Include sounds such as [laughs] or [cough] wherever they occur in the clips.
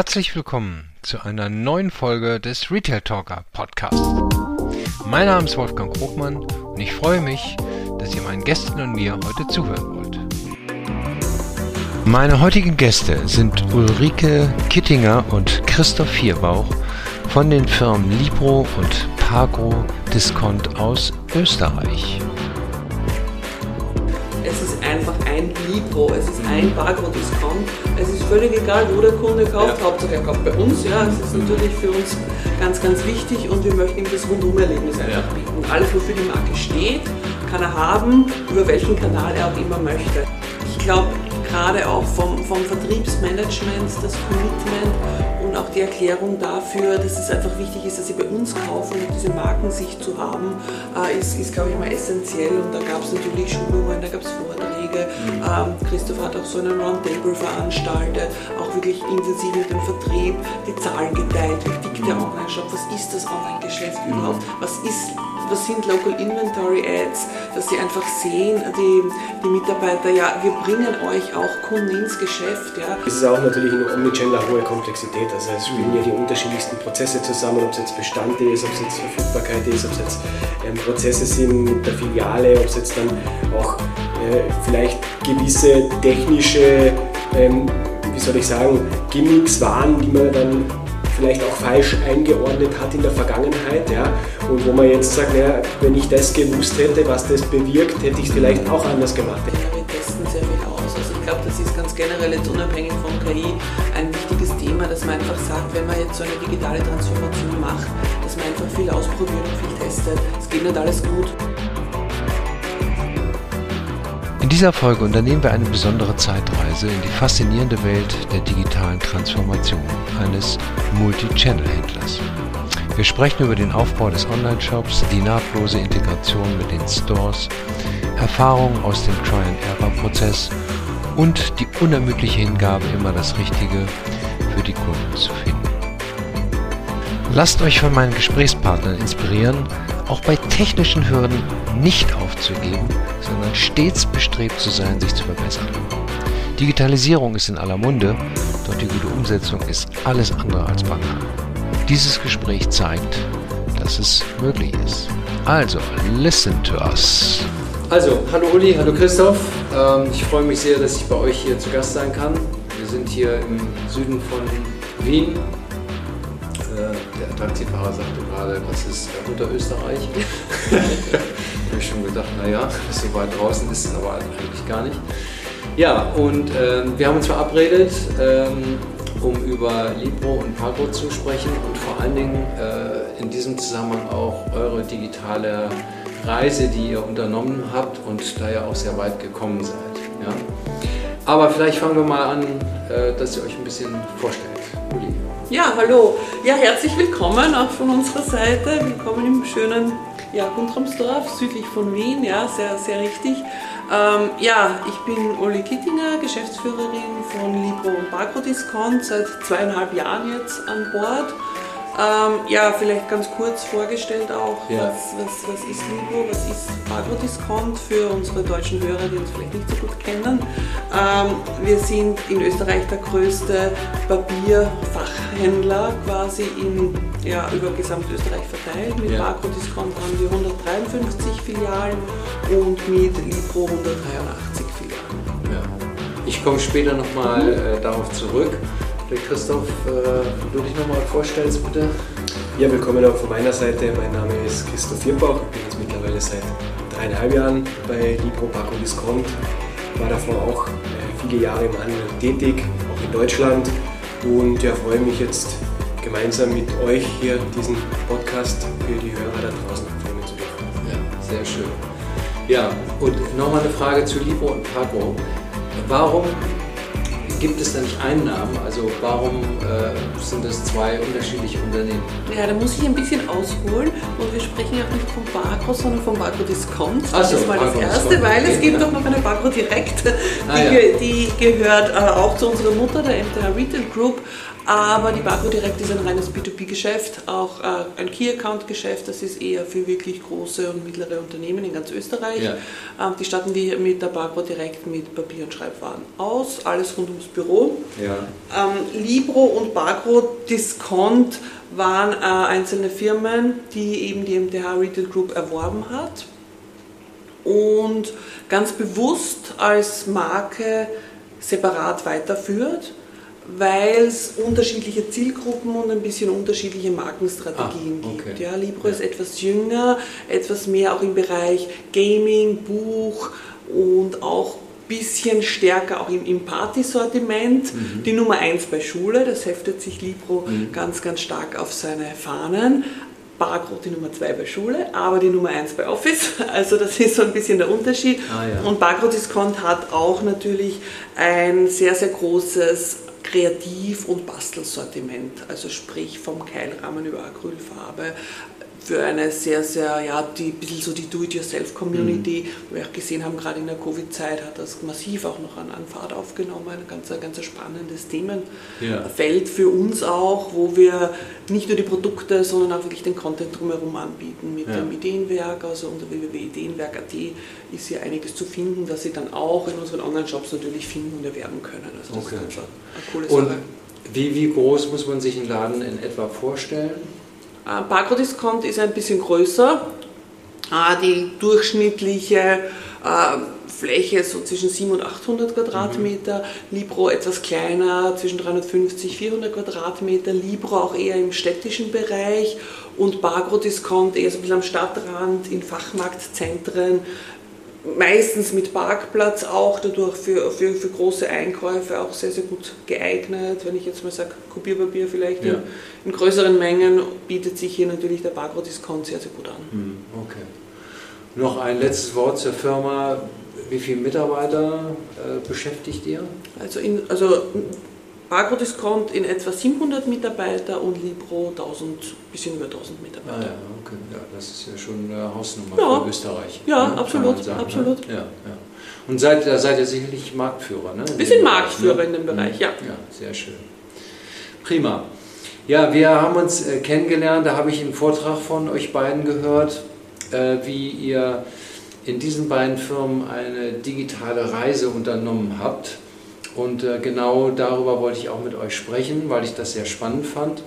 Herzlich willkommen zu einer neuen Folge des Retail Talker Podcast. Mein Name ist Wolfgang Krogmann und ich freue mich, dass ihr meinen Gästen und mir heute zuhören wollt. Meine heutigen Gäste sind Ulrike Kittinger und Christoph Vierbauch von den Firmen Libro und Pagro Discount aus Österreich einfach ein Libro, es ist ein Barcode-Discount. Es ist völlig egal, wo der Kunde kauft, ja. Hauptsache er kauft bei uns. Ja, es ist natürlich für uns ganz, ganz wichtig und wir möchten ihm das Rundum-Erlebnis einfach ja. bieten. Alles, wofür die Marke steht, kann er haben, über welchen Kanal er auch immer möchte. Ich glaube, gerade auch vom, vom Vertriebsmanagement, das Commitment und auch die Erklärung dafür, dass es einfach wichtig ist, dass sie bei uns kaufen und diese Markensicht zu haben, äh, ist, ist glaube ich, mal essentiell. Und da gab es natürlich Schulungen, da gab es Vorträge. Ähm, Christoph hat auch so einen Roundtable veranstaltet, auch wirklich intensiv mit dem Vertrieb, die Zahlen geteilt, wie tickt der. Online-Shop, was ist das Online-Geschäft mhm. überhaupt, was ist was sind Local Inventory Ads, dass sie einfach sehen, die, die Mitarbeiter, ja, wir bringen euch auch Kunden ins Geschäft. Ja. Es ist auch natürlich in Omnichannel eine hohe Komplexität. Also es spielen ja die unterschiedlichsten Prozesse zusammen, ob es jetzt Bestand ist, ob es jetzt Verfügbarkeit ist, ob es jetzt ähm, Prozesse sind mit der Filiale, ob es jetzt dann auch äh, vielleicht gewisse technische, ähm, wie soll ich sagen, Gimmicks waren, die man dann vielleicht auch falsch eingeordnet hat in der Vergangenheit. Ja? Und wo man jetzt sagt, naja, wenn ich das gewusst hätte, was das bewirkt, hätte ich es vielleicht auch anders gemacht. Ja, wir testen sehr viel aus. Also ich glaube, das ist ganz generell jetzt unabhängig von KI ein wichtiges Thema, dass man einfach sagt, wenn man jetzt so eine digitale Transformation macht, dass man einfach viel ausprobiert und viel testet. Es geht nicht alles gut. In dieser Folge unternehmen wir eine besondere Zeitreise in die faszinierende Welt der digitalen Transformation eines Multi-Channel-Händlers. Wir sprechen über den Aufbau des Online-Shops, die nahtlose Integration mit den Stores, Erfahrungen aus dem Try-and-Error-Prozess und die unermüdliche Hingabe, immer das Richtige für die Kunden zu finden. Lasst euch von meinen Gesprächspartnern inspirieren, auch bei technischen Hürden nicht aufzugeben, sondern stets bestrebt zu sein, sich zu verbessern. Digitalisierung ist in aller Munde, doch die gute Umsetzung ist alles andere als banal. Dieses Gespräch zeigt, dass es möglich ist. Also, listen to us. Also, hallo Uli, hallo Christoph. Ähm, ich freue mich sehr, dass ich bei euch hier zu Gast sein kann. Wir sind hier im Süden von Wien, der Taxifahrer sagte gerade, das ist Unterösterreich. da [laughs] habe ich schon gedacht, naja, so weit draußen ist es aber eigentlich gar nicht. Ja, und äh, wir haben uns verabredet, ähm, um über Libro und Pago zu sprechen und vor allen Dingen äh, in diesem Zusammenhang auch eure digitale Reise, die ihr unternommen habt und da ihr auch sehr weit gekommen seid. Ja? Aber vielleicht fangen wir mal an, äh, dass ihr euch ein bisschen vorstellt. Uli. Ja, hallo. Ja, herzlich willkommen auch von unserer Seite. Willkommen im schönen ja, Guntramsdorf, südlich von Wien. Ja, sehr, sehr richtig. Ähm, ja, ich bin Uli Kittinger, Geschäftsführerin von Libro und Barco Discount, seit zweieinhalb Jahren jetzt an Bord. Ähm, ja, vielleicht ganz kurz vorgestellt auch, ja. was, was, was ist Libro, was ist Agrodiscount für unsere deutschen Hörer, die uns vielleicht nicht so gut kennen. Ähm, wir sind in Österreich der größte Papierfachhändler quasi in, ja, über Gesamtösterreich verteilt. Mit ja. Agrodiscount haben wir 153 Filialen und mit Libro 183 Filialen. Ja. Ich komme später nochmal mhm. äh, darauf zurück. Der Christoph, äh, du dich nochmal vorstellst, bitte. Ja, willkommen auch von meiner Seite. Mein Name ist Christoph Vierbauch. Ich bin jetzt mittlerweile seit dreieinhalb Jahren bei Libro Paco Discount. War davor auch äh, viele Jahre im Handel tätig, auch in Deutschland. Und ja, freue mich jetzt gemeinsam mit euch hier diesen Podcast für die Hörer da draußen aufnehmen zu dürfen. Ja, sehr schön. Ja, und nochmal eine Frage zu Libro und Paco. Warum gibt es da nicht Einnahmen? Also warum äh, sind das zwei unterschiedliche Unternehmen? Ja, da muss ich ein bisschen ausholen und wir sprechen auch nicht vom Barco, sondern vom Barco Discount. Das so, ist mal das Erste, weil es gibt auch noch eine Barco Direkt, ah, die, ja. die, gehört äh, auch zu unserer Mutter, der MTH Retail Group. Aber die Barco Direct ist ein reines B2B-Geschäft, auch äh, ein Key-Account-Geschäft. Das ist eher für wirklich große und mittlere Unternehmen in ganz Österreich. Ja. Ähm, die starten wir mit der Barco Direct mit Papier- und Schreibwaren aus. Alles rund ums Büro. Ja. Ähm, Libro und Barco Discount waren äh, einzelne Firmen, die eben die MTH Retail Group erworben hat und ganz bewusst als Marke separat weiterführt, weil es unterschiedliche Zielgruppen und ein bisschen unterschiedliche Markenstrategien ah, okay. gibt. Ja, Libro ja. ist etwas jünger, etwas mehr auch im Bereich Gaming, Buch und auch bisschen stärker auch im, im Partysortiment. Mhm. Die Nummer 1 bei Schule, das heftet sich Libro mhm. ganz, ganz stark auf seine Fahnen. Barcode die Nummer 2 bei Schule, aber die Nummer 1 bei Office. [laughs] Also das ist so ein bisschen der Unterschied. Ah, ja. Und Barcode Discount hat auch natürlich ein sehr, sehr großes Kreativ- und Bastelsortiment. Also sprich vom Keilrahmen über Acrylfarbe, für eine sehr, sehr, ja, die, ein bisschen so die Do-it-yourself-Community, mhm. wo wir auch gesehen haben, gerade in der Covid-Zeit hat das massiv auch noch an, an Fahrt aufgenommen, ein ganz, ganz spannendes Themenfeld ja. für uns auch, wo wir nicht nur die Produkte, sondern auch wirklich den Content drumherum anbieten mit ja. dem Ideenwerk, also unter www.ideenwerk.at ist hier einiges zu finden, das Sie dann auch in unseren Online-Shops natürlich finden und erwerben können. Also das okay. ist einfach eine coole Sache. Und wie, wie groß muss man sich einen Laden in etwa vorstellen? Äh, Barcode-Discount ist ein bisschen größer. Äh, die durchschnittliche äh, Fläche so zwischen 700 und 800 Quadratmeter, mhm. Libro etwas kleiner, zwischen 350 und 400 Quadratmeter, Libro auch eher im städtischen Bereich und Bargro Discount eher so ein bisschen am Stadtrand, in Fachmarktzentren, meistens mit Parkplatz auch, dadurch für, für, für große Einkäufe auch sehr, sehr gut geeignet. Wenn ich jetzt mal sage, Kopierpapier vielleicht ja. in, in, größeren Mengen, bietet sich hier natürlich der Barcode-Discount sehr, sehr gut an. Hm, okay. Noch ein letztes Wort zur Firma. Wie viele Mitarbeiter äh, beschäftigt ihr? Also, in, also Agrodiscount in etwa 700 Mitarbeiter und Libro 1000, bisschen über 1000 Mitarbeiter. Ah, ja, okay. ja, das ist ja schon eine Hausnummer ja. für Österreich. Ja, ne? absolut. Sagen, ne? absolut. Ne? Ja, ja. Und seid, da seid ihr sicherlich Marktführer, ne? Wir sind Marktführer ne? in dem Bereich, ja. Ja, sehr schön. Prima. Ja, wir haben uns äh, kennengelernt, da habe ich einen Vortrag von euch beiden gehört, äh, wie ihr in diesen beiden Firmen eine digitale Reise unternommen habt. Und äh, genau darüber wollte ich auch mit euch sprechen, weil ich das sehr spannend fand.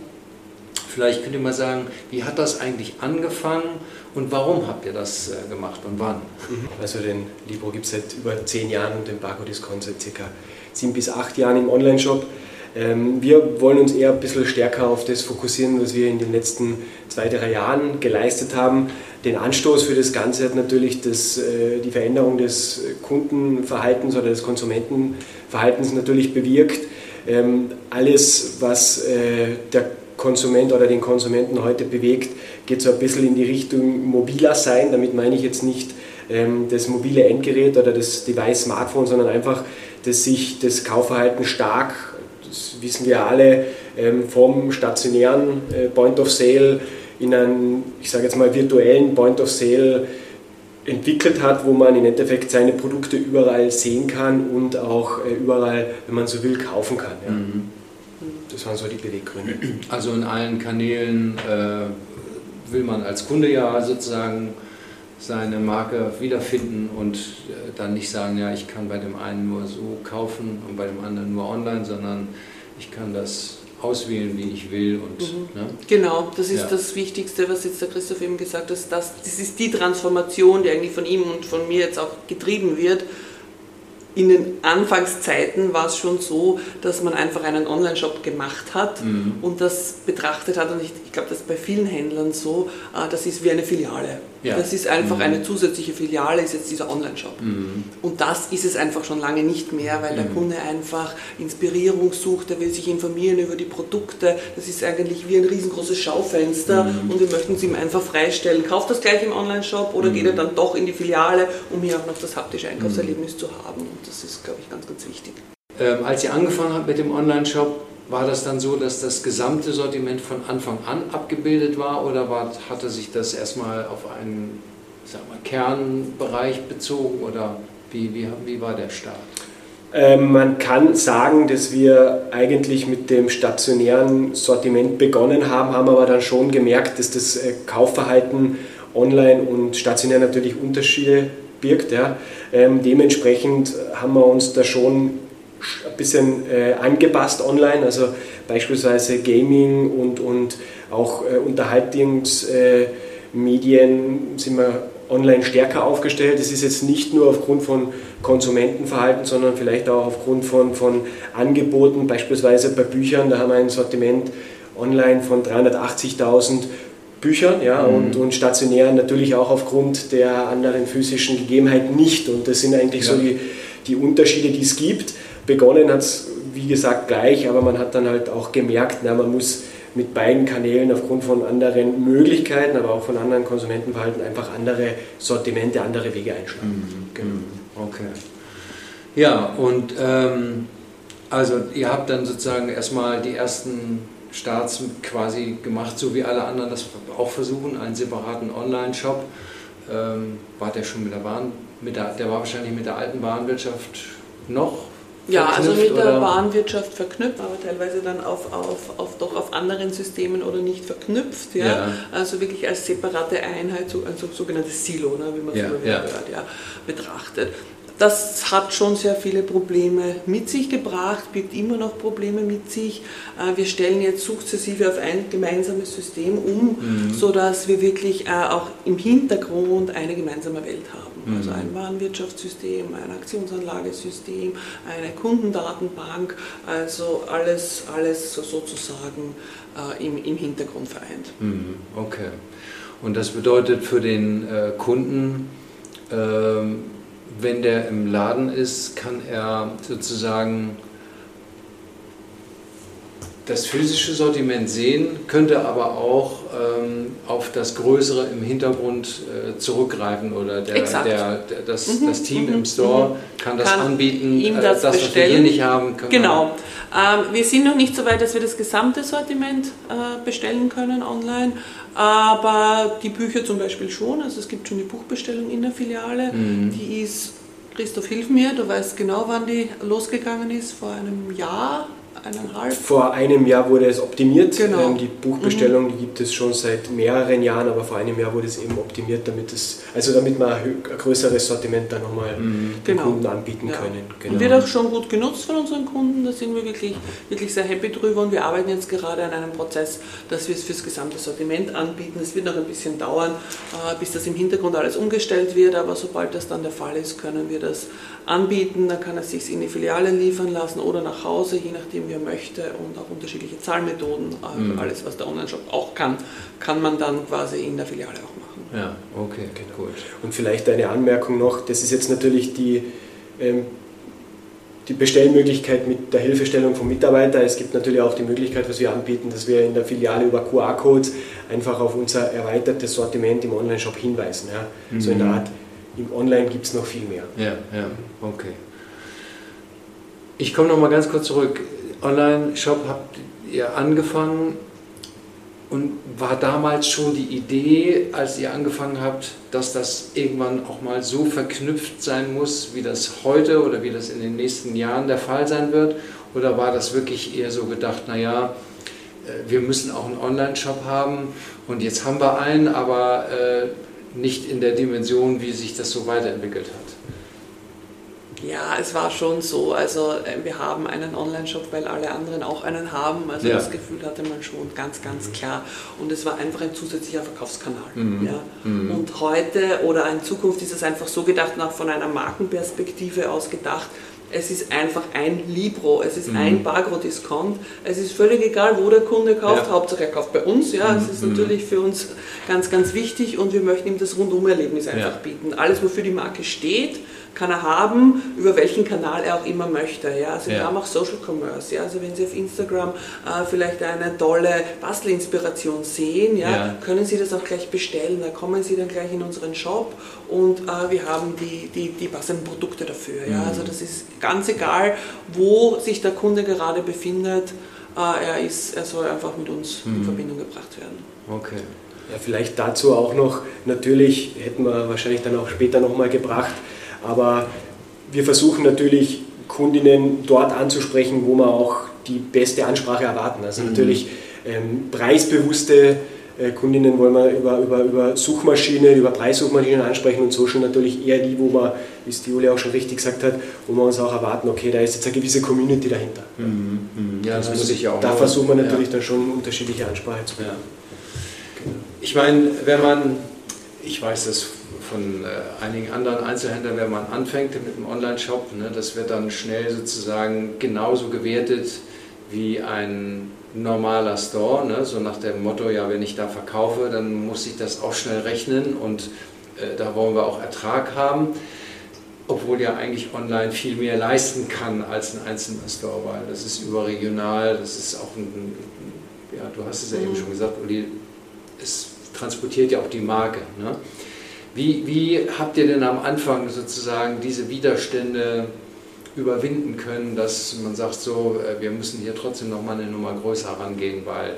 Vielleicht könnt ihr mal sagen, wie hat das eigentlich angefangen und warum habt ihr das äh, gemacht und wann? Mhm. Also den Libro gibt es seit über zehn Jahren und den Barco Discount seit circa sieben bis acht Jahren im Onlineshop. Ähm, wir wollen uns eher ein bisschen stärker auf das fokussieren, was wir in den letzten zwei, drei Jahren geleistet haben. Den Anstoß für das Ganze hat natürlich das, äh, die Veränderung des Kundenverhaltens oder des Konsumentenverhaltens natürlich bewirkt. Ähm, alles, was äh, der Konsument oder den Konsumenten heute bewegt, geht so ein bisschen in die Richtung mobiler sein. Damit meine ich jetzt nicht ähm, das mobile Endgerät oder das Device Smartphone, sondern einfach, dass sich das Kaufverhalten stark, das wissen wir alle, ähm, vom stationären äh, Point of Sale in einen, ich sage jetzt mal, virtuellen Point of Sale entwickelt hat, wo man im Endeffekt seine Produkte überall sehen kann und auch äh, überall, wenn man so will, kaufen kann. Ja. Mhm. Das waren so die Beweggründe. Also in allen Kanälen äh, will man als Kunde ja sozusagen seine Marke wiederfinden und äh, dann nicht sagen, ja, ich kann bei dem einen nur so kaufen und bei dem anderen nur online, sondern ich kann das auswählen, wie ich will. Und, mhm. ne? Genau, das ist ja. das Wichtigste, was jetzt der Christoph eben gesagt hat. Das, das ist die Transformation, die eigentlich von ihm und von mir jetzt auch getrieben wird. In den Anfangszeiten war es schon so, dass man einfach einen Online-Shop gemacht hat mhm. und das betrachtet hat. Und ich, ich glaube, das ist bei vielen Händlern so, äh, das ist wie eine Filiale. Ja. Das ist einfach mhm. eine zusätzliche Filiale, ist jetzt dieser Online-Shop. Mhm. Und das ist es einfach schon lange nicht mehr, weil der mhm. Kunde einfach Inspirierung sucht, er will sich informieren über die Produkte. Das ist eigentlich wie ein riesengroßes Schaufenster mhm. und wir möchten es ihm einfach freistellen. Kauft das gleich im Online-Shop oder geht er mhm. dann doch in die Filiale, um hier auch noch das haptische Einkaufserlebnis zu haben. Und das ist, glaube ich, ganz, ganz wichtig. Ähm, als ihr angefangen habt mit dem Online-Shop, war das dann so, dass das gesamte Sortiment von Anfang an abgebildet war oder war, hatte sich das erstmal auf einen mal, Kernbereich bezogen oder wie, wie, wie war der Start? Ähm, man kann sagen, dass wir eigentlich mit dem stationären Sortiment begonnen haben, haben aber dann schon gemerkt, dass das äh, Kaufverhalten online und stationär natürlich Unterschiede birgt. Ja. Ähm, dementsprechend haben wir uns da schon ein bisschen äh, angepasst online, also beispielsweise Gaming und, und auch äh, Unterhaltungsmedien sind wir online stärker aufgestellt. Das ist jetzt nicht nur aufgrund von Konsumentenverhalten, sondern vielleicht auch aufgrund von, von Angeboten, beispielsweise bei Büchern, da haben wir ein Sortiment online von 380.000 Büchern ja, mhm. und, und stationär natürlich auch aufgrund der anderen physischen Gegebenheiten nicht. Und das sind eigentlich ja. so die, die Unterschiede, die es gibt. Begonnen hat es, wie gesagt, gleich, aber man hat dann halt auch gemerkt, na, man muss mit beiden Kanälen aufgrund von anderen Möglichkeiten, aber auch von anderen Konsumentenverhalten einfach andere Sortimente, andere Wege einschlagen. Mhm. Genau. Okay. Ja, und ähm, also ihr habt dann sozusagen erstmal die ersten Starts quasi gemacht, so wie alle anderen das auch versuchen, einen separaten Online-Shop. Ähm, war der schon mit der Bahn, mit der, der war wahrscheinlich mit der alten Bahnwirtschaft noch ja, also mit der? Bahnwirtschaft verknüpft, aber teilweise dann auf, auf, auf, doch auf anderen Systemen oder nicht verknüpft. Ja? ja. Also wirklich als separate Einheit, so, also sogenanntes Silo, ne, wie man es ja, immer ja. hört, ja, betrachtet. Das hat schon sehr viele Probleme mit sich gebracht, birgt immer noch Probleme mit sich. Äh, wir stellen jetzt sukzessive auf ein gemeinsames System um, mhm. sodass wir wirklich äh, auch im Hintergrund eine gemeinsame Welt haben. Mhm. Also ein Warenwirtschaftssystem, ein Aktionsanlagesystem, eine Kundendatenbank, also alles, alles sozusagen äh, im, im Hintergrund vereint. Mhm. Okay. Und das bedeutet für den Kunden, äh, wenn der im Laden ist, kann er sozusagen das physische Sortiment sehen, könnte aber auch ähm, auf das Größere im Hintergrund äh, zurückgreifen oder der, der, der das, mhm. das, Team mhm. im Store mhm. kann das kann anbieten, ihm das, äh, das was wir hier nicht haben. Genau. Ähm, wir sind noch nicht so weit, dass wir das gesamte Sortiment äh, bestellen können online, aber die Bücher zum Beispiel schon. Also es gibt schon die Buchbestellung in der Filiale, mhm. die ist Christoph, hilf mir, du weißt genau, wann die losgegangen ist, vor einem Jahr, eineinhalb? Vor einem Jahr wurde es optimiert. Genau. Ähm, die Buchbestellung die gibt es schon seit mehreren Jahren, aber vor einem Jahr wurde es eben optimiert, damit es, also damit man ein größeres Sortiment dann nochmal mhm. den genau. Kunden anbieten ja. können. Genau. Wird auch schon gut genutzt von unseren Kunden, da sind wir wirklich, wirklich sehr happy drüber und wir arbeiten jetzt gerade an einem Prozess, dass wir es fürs gesamte Sortiment anbieten. Es wird noch ein bisschen dauern, äh, bis das im Hintergrund alles umgestellt wird, aber sobald das dann der Fall ist, können wir das anbieten. Dann kann er sich in die Filiale liefern lassen oder nach Hause, je nachdem wie er möchte und auch unterschiedliche Zahlmethoden. Also mhm. alles, was der Online-Shop auch kann, kann man dann quasi in der Filiale auch machen. Ja, okay, genau. gut. Und vielleicht eine Anmerkung noch, das ist jetzt natürlich die, ähm, die Bestellmöglichkeit mit der Hilfestellung vom Mitarbeiter. Es gibt natürlich auch die Möglichkeit, was wir anbieten, dass wir in der Filiale über QR-Codes einfach auf unser erweitertes Sortiment im Online-Shop hinweisen. Ja? Mhm. So in der Art, im Online gibt es noch viel mehr. Ja, ja, okay. Ich komme noch mal ganz kurz zurück. Online-Shop habt ihr angefangen und war damals schon die Idee, als ihr angefangen habt, dass das irgendwann auch mal so verknüpft sein muss, wie das heute oder wie das in den nächsten Jahren der Fall sein wird? Oder war das wirklich eher so gedacht, naja, äh, wir müssen auch einen Online-Shop haben und jetzt haben wir einen, aber äh, nicht in der Dimension, wie sich das so weiterentwickelt hat? Ja, es war schon so. Also äh, wir haben einen Online-Shop, weil alle anderen auch einen haben. Also ja. das Gefühl hatte man schon ganz, ganz mhm. klar. Und es war einfach ein zusätzlicher Verkaufskanal. Mhm. Ja. Mhm. Und heute oder in Zukunft ist es einfach so gedacht, nach von einer Markenperspektive aus gedacht, es ist einfach ein Libro, es ist mhm. ein Bagro-Discount. Es ist völlig egal, wo der Kunde kauft, ja. Hauptsache er kauft bei uns. Ja, es ist mhm. natürlich für uns ganz, ganz wichtig und wir möchten ihm das Rundum-Erlebnis einfach ja. bieten. Alles, wofür die Marke steht, kann er haben, über welchen Kanal er auch immer möchte. Ja? Also ja. wir haben auch Social Commerce. Ja? Also wenn Sie auf Instagram äh, vielleicht eine tolle Bastelinspiration sehen, ja, ja, können Sie das auch gleich bestellen. Da kommen Sie dann gleich in unseren Shop und äh, wir haben die, die, die passenden Produkte dafür. Ja? Mhm. Also das ist ganz egal, wo sich der Kunde gerade befindet. Äh, er, ist, er soll einfach mit uns mhm. in Verbindung gebracht werden. Okay. Ja, vielleicht dazu auch noch, natürlich hätten wir wahrscheinlich dann auch später nochmal gebracht, aber wir versuchen natürlich Kundinnen dort anzusprechen, wo wir auch die beste Ansprache erwarten. Also mhm. natürlich ähm, preisbewusste äh, Kundinnen wollen wir über, über, über Suchmaschinen, über Preissuchmaschinen ansprechen und Social natürlich eher die, wo man, wie es die Julia auch schon richtig gesagt hat, wo wir uns auch erwarten, okay, da ist jetzt eine gewisse Community dahinter. Mhm. Mhm. Ja, das also muss ich ja auch. Da versuchen wir natürlich ja. dann schon unterschiedliche Ansprache zu bekommen. Ja. Genau. Ich meine, wenn man, ich weiß das von äh, einigen anderen Einzelhändlern, wenn man anfängt mit einem Online-Shop, ne, das wird dann schnell sozusagen genauso gewertet wie ein normaler Store, ne? so nach dem Motto, ja, wenn ich da verkaufe, dann muss ich das auch schnell rechnen und äh, da wollen wir auch Ertrag haben, obwohl ja eigentlich online viel mehr leisten kann als ein einzelner Store, weil das ist überregional, das ist auch ein, ja, du hast es ja eben mhm. schon gesagt, Uli, es transportiert ja auch die Marke. Ne? Wie, wie habt ihr denn am Anfang sozusagen diese Widerstände überwinden können, dass man sagt, so, äh, wir müssen hier trotzdem noch mal eine Nummer größer rangehen, weil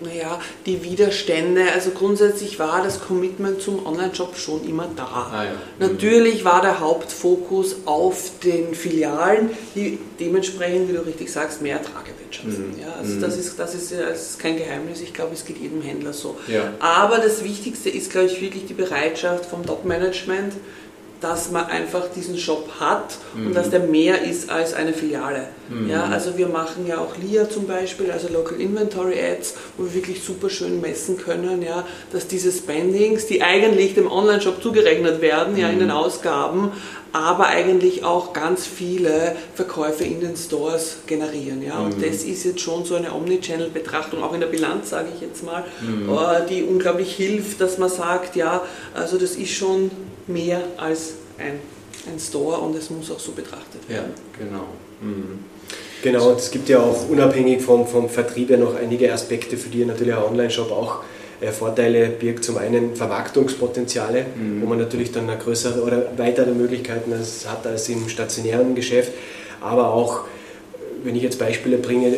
naja, die Widerstände, also grundsätzlich war das Commitment zum Online-Shop schon immer da. Ah, ja. Natürlich war der Hauptfokus auf den Filialen, die dementsprechend, wie du richtig sagst, mehr Ertrag erwirtschaften. Mhm. Ja, also mhm. das, ist, das, ist, das ist kein Geheimnis, ich glaube, es geht jedem Händler so. Ja. Aber das Wichtigste ist, glaube ich, wirklich die Bereitschaft vom Top-Management, dass man einfach diesen Shop hat mhm. und dass der mehr ist als eine Filiale. Mhm. Ja, also wir machen ja auch LIA zum Beispiel, also Local Inventory Ads, wo wir wirklich super schön messen können, ja, dass diese Spendings, die eigentlich dem Online-Shop zugerechnet werden, mhm. ja, in den mhm. Ausgaben, aber eigentlich auch ganz viele Verkäufe in den Stores generieren. Ja? Und mhm. das ist jetzt schon so eine Omnichannel-Betrachtung, auch in der Bilanz, sage ich jetzt mal, mhm. Äh, die unglaublich hilft, dass man sagt, ja, also das ist schon mehr als ein, ein Store und es muss auch so betrachtet werden. Ja, genau. Mhm. Genau, es gibt ja auch unabhängig vom, vom Vertrieb ja noch einige Aspekte, für die natürlich ein Online-Shop auch äh, Vorteile birgt. Zum einen Vermarktungspotenziale, mhm. wo man natürlich dann eine größere oder weitere Möglichkeiten hat als im stationären Geschäft, aber auch, wenn ich jetzt Beispiele bringe,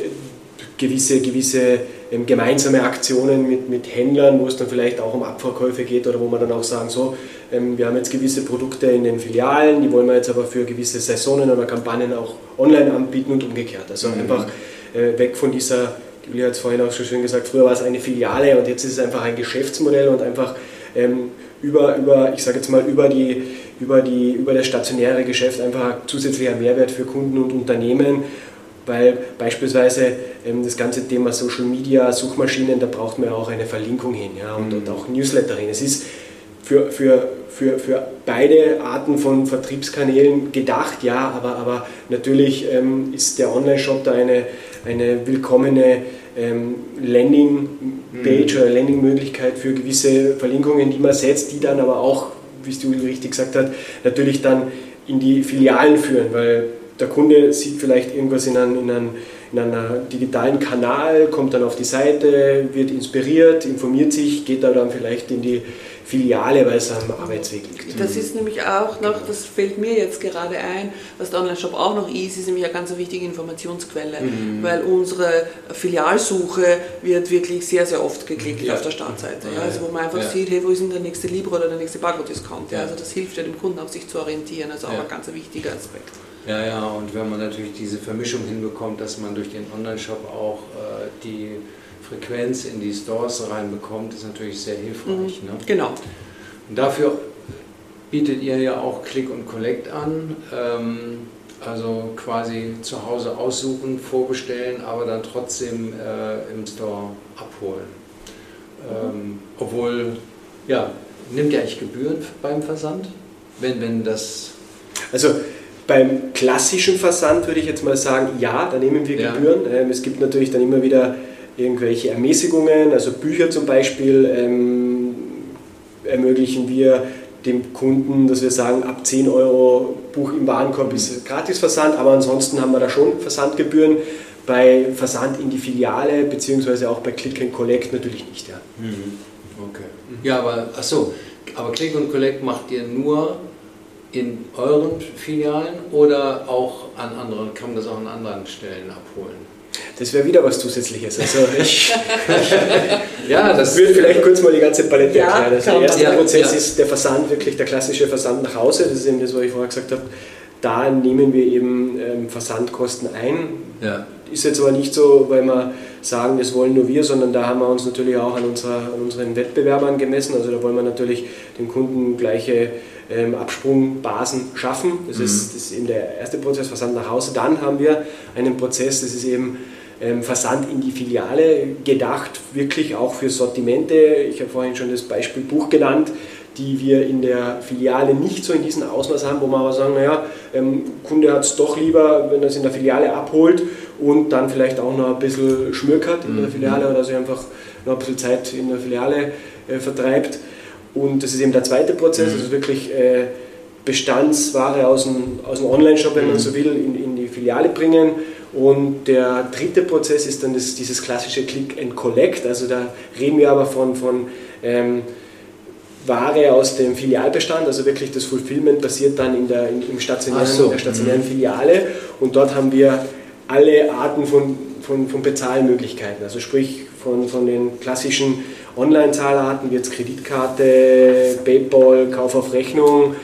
gewisse, gewisse ähm, gemeinsame Aktionen mit, mit Händlern, wo es dann vielleicht auch um Abverkäufe geht oder wo man dann auch sagen, so, ähm, wir haben jetzt gewisse Produkte in den Filialen, die wollen wir jetzt aber für gewisse Saisonen oder Kampagnen auch online anbieten und umgekehrt. Also mhm. einfach äh, weg von dieser, Julia hat es vorhin auch schon schön gesagt, früher war es eine Filiale und jetzt ist es einfach ein Geschäftsmodell und einfach ähm, über, über, ich sage jetzt mal, über, die, über, die, über das stationäre Geschäft einfach ein zusätzlicher Mehrwert für Kunden und Unternehmen weil beispielsweise ähm, das ganze Thema Social Media, Suchmaschinen, da braucht man ja auch eine Verlinkung hin ja, und, mhm. und auch Newsletter hin. Es ist für, für, für, für beide Arten von Vertriebskanälen gedacht, ja, aber, aber natürlich ähm, ist der Online-Shop da eine, eine willkommene ähm, Landing-Page mhm. oder Landing-Möglichkeit für gewisse Verlinkungen, die man setzt, die dann aber auch, wie du richtig gesagt hast, natürlich dann in die Filialen führen, weil der Kunde sieht vielleicht irgendwas in einem, in einem, in einem digitalen Kanal, kommt dann auf die Seite, wird inspiriert, informiert sich, geht da dann vielleicht in die Filiale, weil es am Arbeitsweg liegt. Das ist nämlich auch noch, das fällt mir jetzt gerade ein, was der Online-Shop auch noch ist, ist nämlich eine ganz wichtige Informationsquelle, mhm. weil unsere Filialsuche wird wirklich sehr, sehr oft geklickt ja. auf der Startseite. Ja, also wo man einfach ja. sieht, hey, wo ist denn der nächste Libro oder der nächste Barcode-Discount? Also das hilft ja dem Kunden auch, sich zu orientieren, also auch ein ganz wichtiger Aspekt. Ja, ja, und wenn man natürlich diese Vermischung hinbekommt, dass man durch den Online-Shop auch äh, die Frequenz in die Stores reinbekommt, ist natürlich sehr hilfreich. Mhm. Ne? Genau. Und dafür bietet ihr ja auch Click und Collect an. Ähm, also quasi zu Hause aussuchen, vorbestellen, aber dann trotzdem äh, im Store abholen. Ähm, obwohl, ja, nimmt ihr eigentlich Gebühren beim Versand? Wenn, wenn das. Also beim klassischen Versand würde ich jetzt mal sagen, ja, da nehmen wir Gebühren. Ja. Ähm, es gibt natürlich dann immer wieder irgendwelche Ermäßigungen, also Bücher zum Beispiel ähm, ermöglichen wir dem Kunden, dass wir sagen, ab 10 Euro Buch im Warenkorb ist gratis Versand, aber ansonsten haben wir da schon Versandgebühren. Bei Versand in die Filiale beziehungsweise auch bei Click and Collect natürlich nicht. Ja. Mhm. Okay. Ja, aber achso, aber Click and Collect macht ihr nur in euren Filialen oder auch an anderen, kann man das auch an anderen Stellen abholen? Das wäre wieder was Zusätzliches. Also ich, [laughs] ja, das würde vielleicht kurz mal die ganze Palette ja, erklären. Also der erste ja, Prozess ja. ist der Versand, wirklich der klassische Versand nach Hause. Das ist eben das, was ich vorher gesagt habe. da nehmen wir eben ähm, Versandkosten ein. Ja. Ist jetzt aber nicht so, weil wir sagen, das wollen nur wir, sondern da haben wir uns natürlich auch an, unserer, an unseren Wettbewerbern gemessen. Also da wollen wir natürlich den Kunden gleiche ähm, Absprungbasen schaffen. Das, mhm. ist, das ist eben der erste Prozess, Versand nach Hause. Dann haben wir einen Prozess, das ist eben ähm, Versand in die Filiale gedacht, wirklich auch für Sortimente. Ich habe vorhin schon das Beispiel Buch genannt die wir in der Filiale nicht so in diesem Ausmaß haben, wo wir aber sagen, naja, ähm, Kunde hat es doch lieber, wenn er es in der Filiale abholt und dann vielleicht auch noch ein bisschen schmökert in der mhm. Filiale oder sich einfach noch ein bisschen Zeit in der Filiale äh, vertreibt. Und das ist eben der zweite Prozess, mhm. also wirklich äh, Bestandsware aus dem, aus dem Online-Shop, wenn man mhm. so will, in, in die Filiale bringen. Und der dritte Prozess ist dann das, dieses klassische Click and Collect. Also da reden wir aber von, von ähm, Ware aus dem Filialbestand, also wirklich das Fulfillment passiert dann in der, in, im stationären, so. der stationären mhm. Filiale und dort haben wir alle Arten von, von, von Bezahlmöglichkeiten, also sprich von, von den klassischen Online-Zahlarten wie jetzt Kreditkarte, PayPal, Kauf auf Rechnung,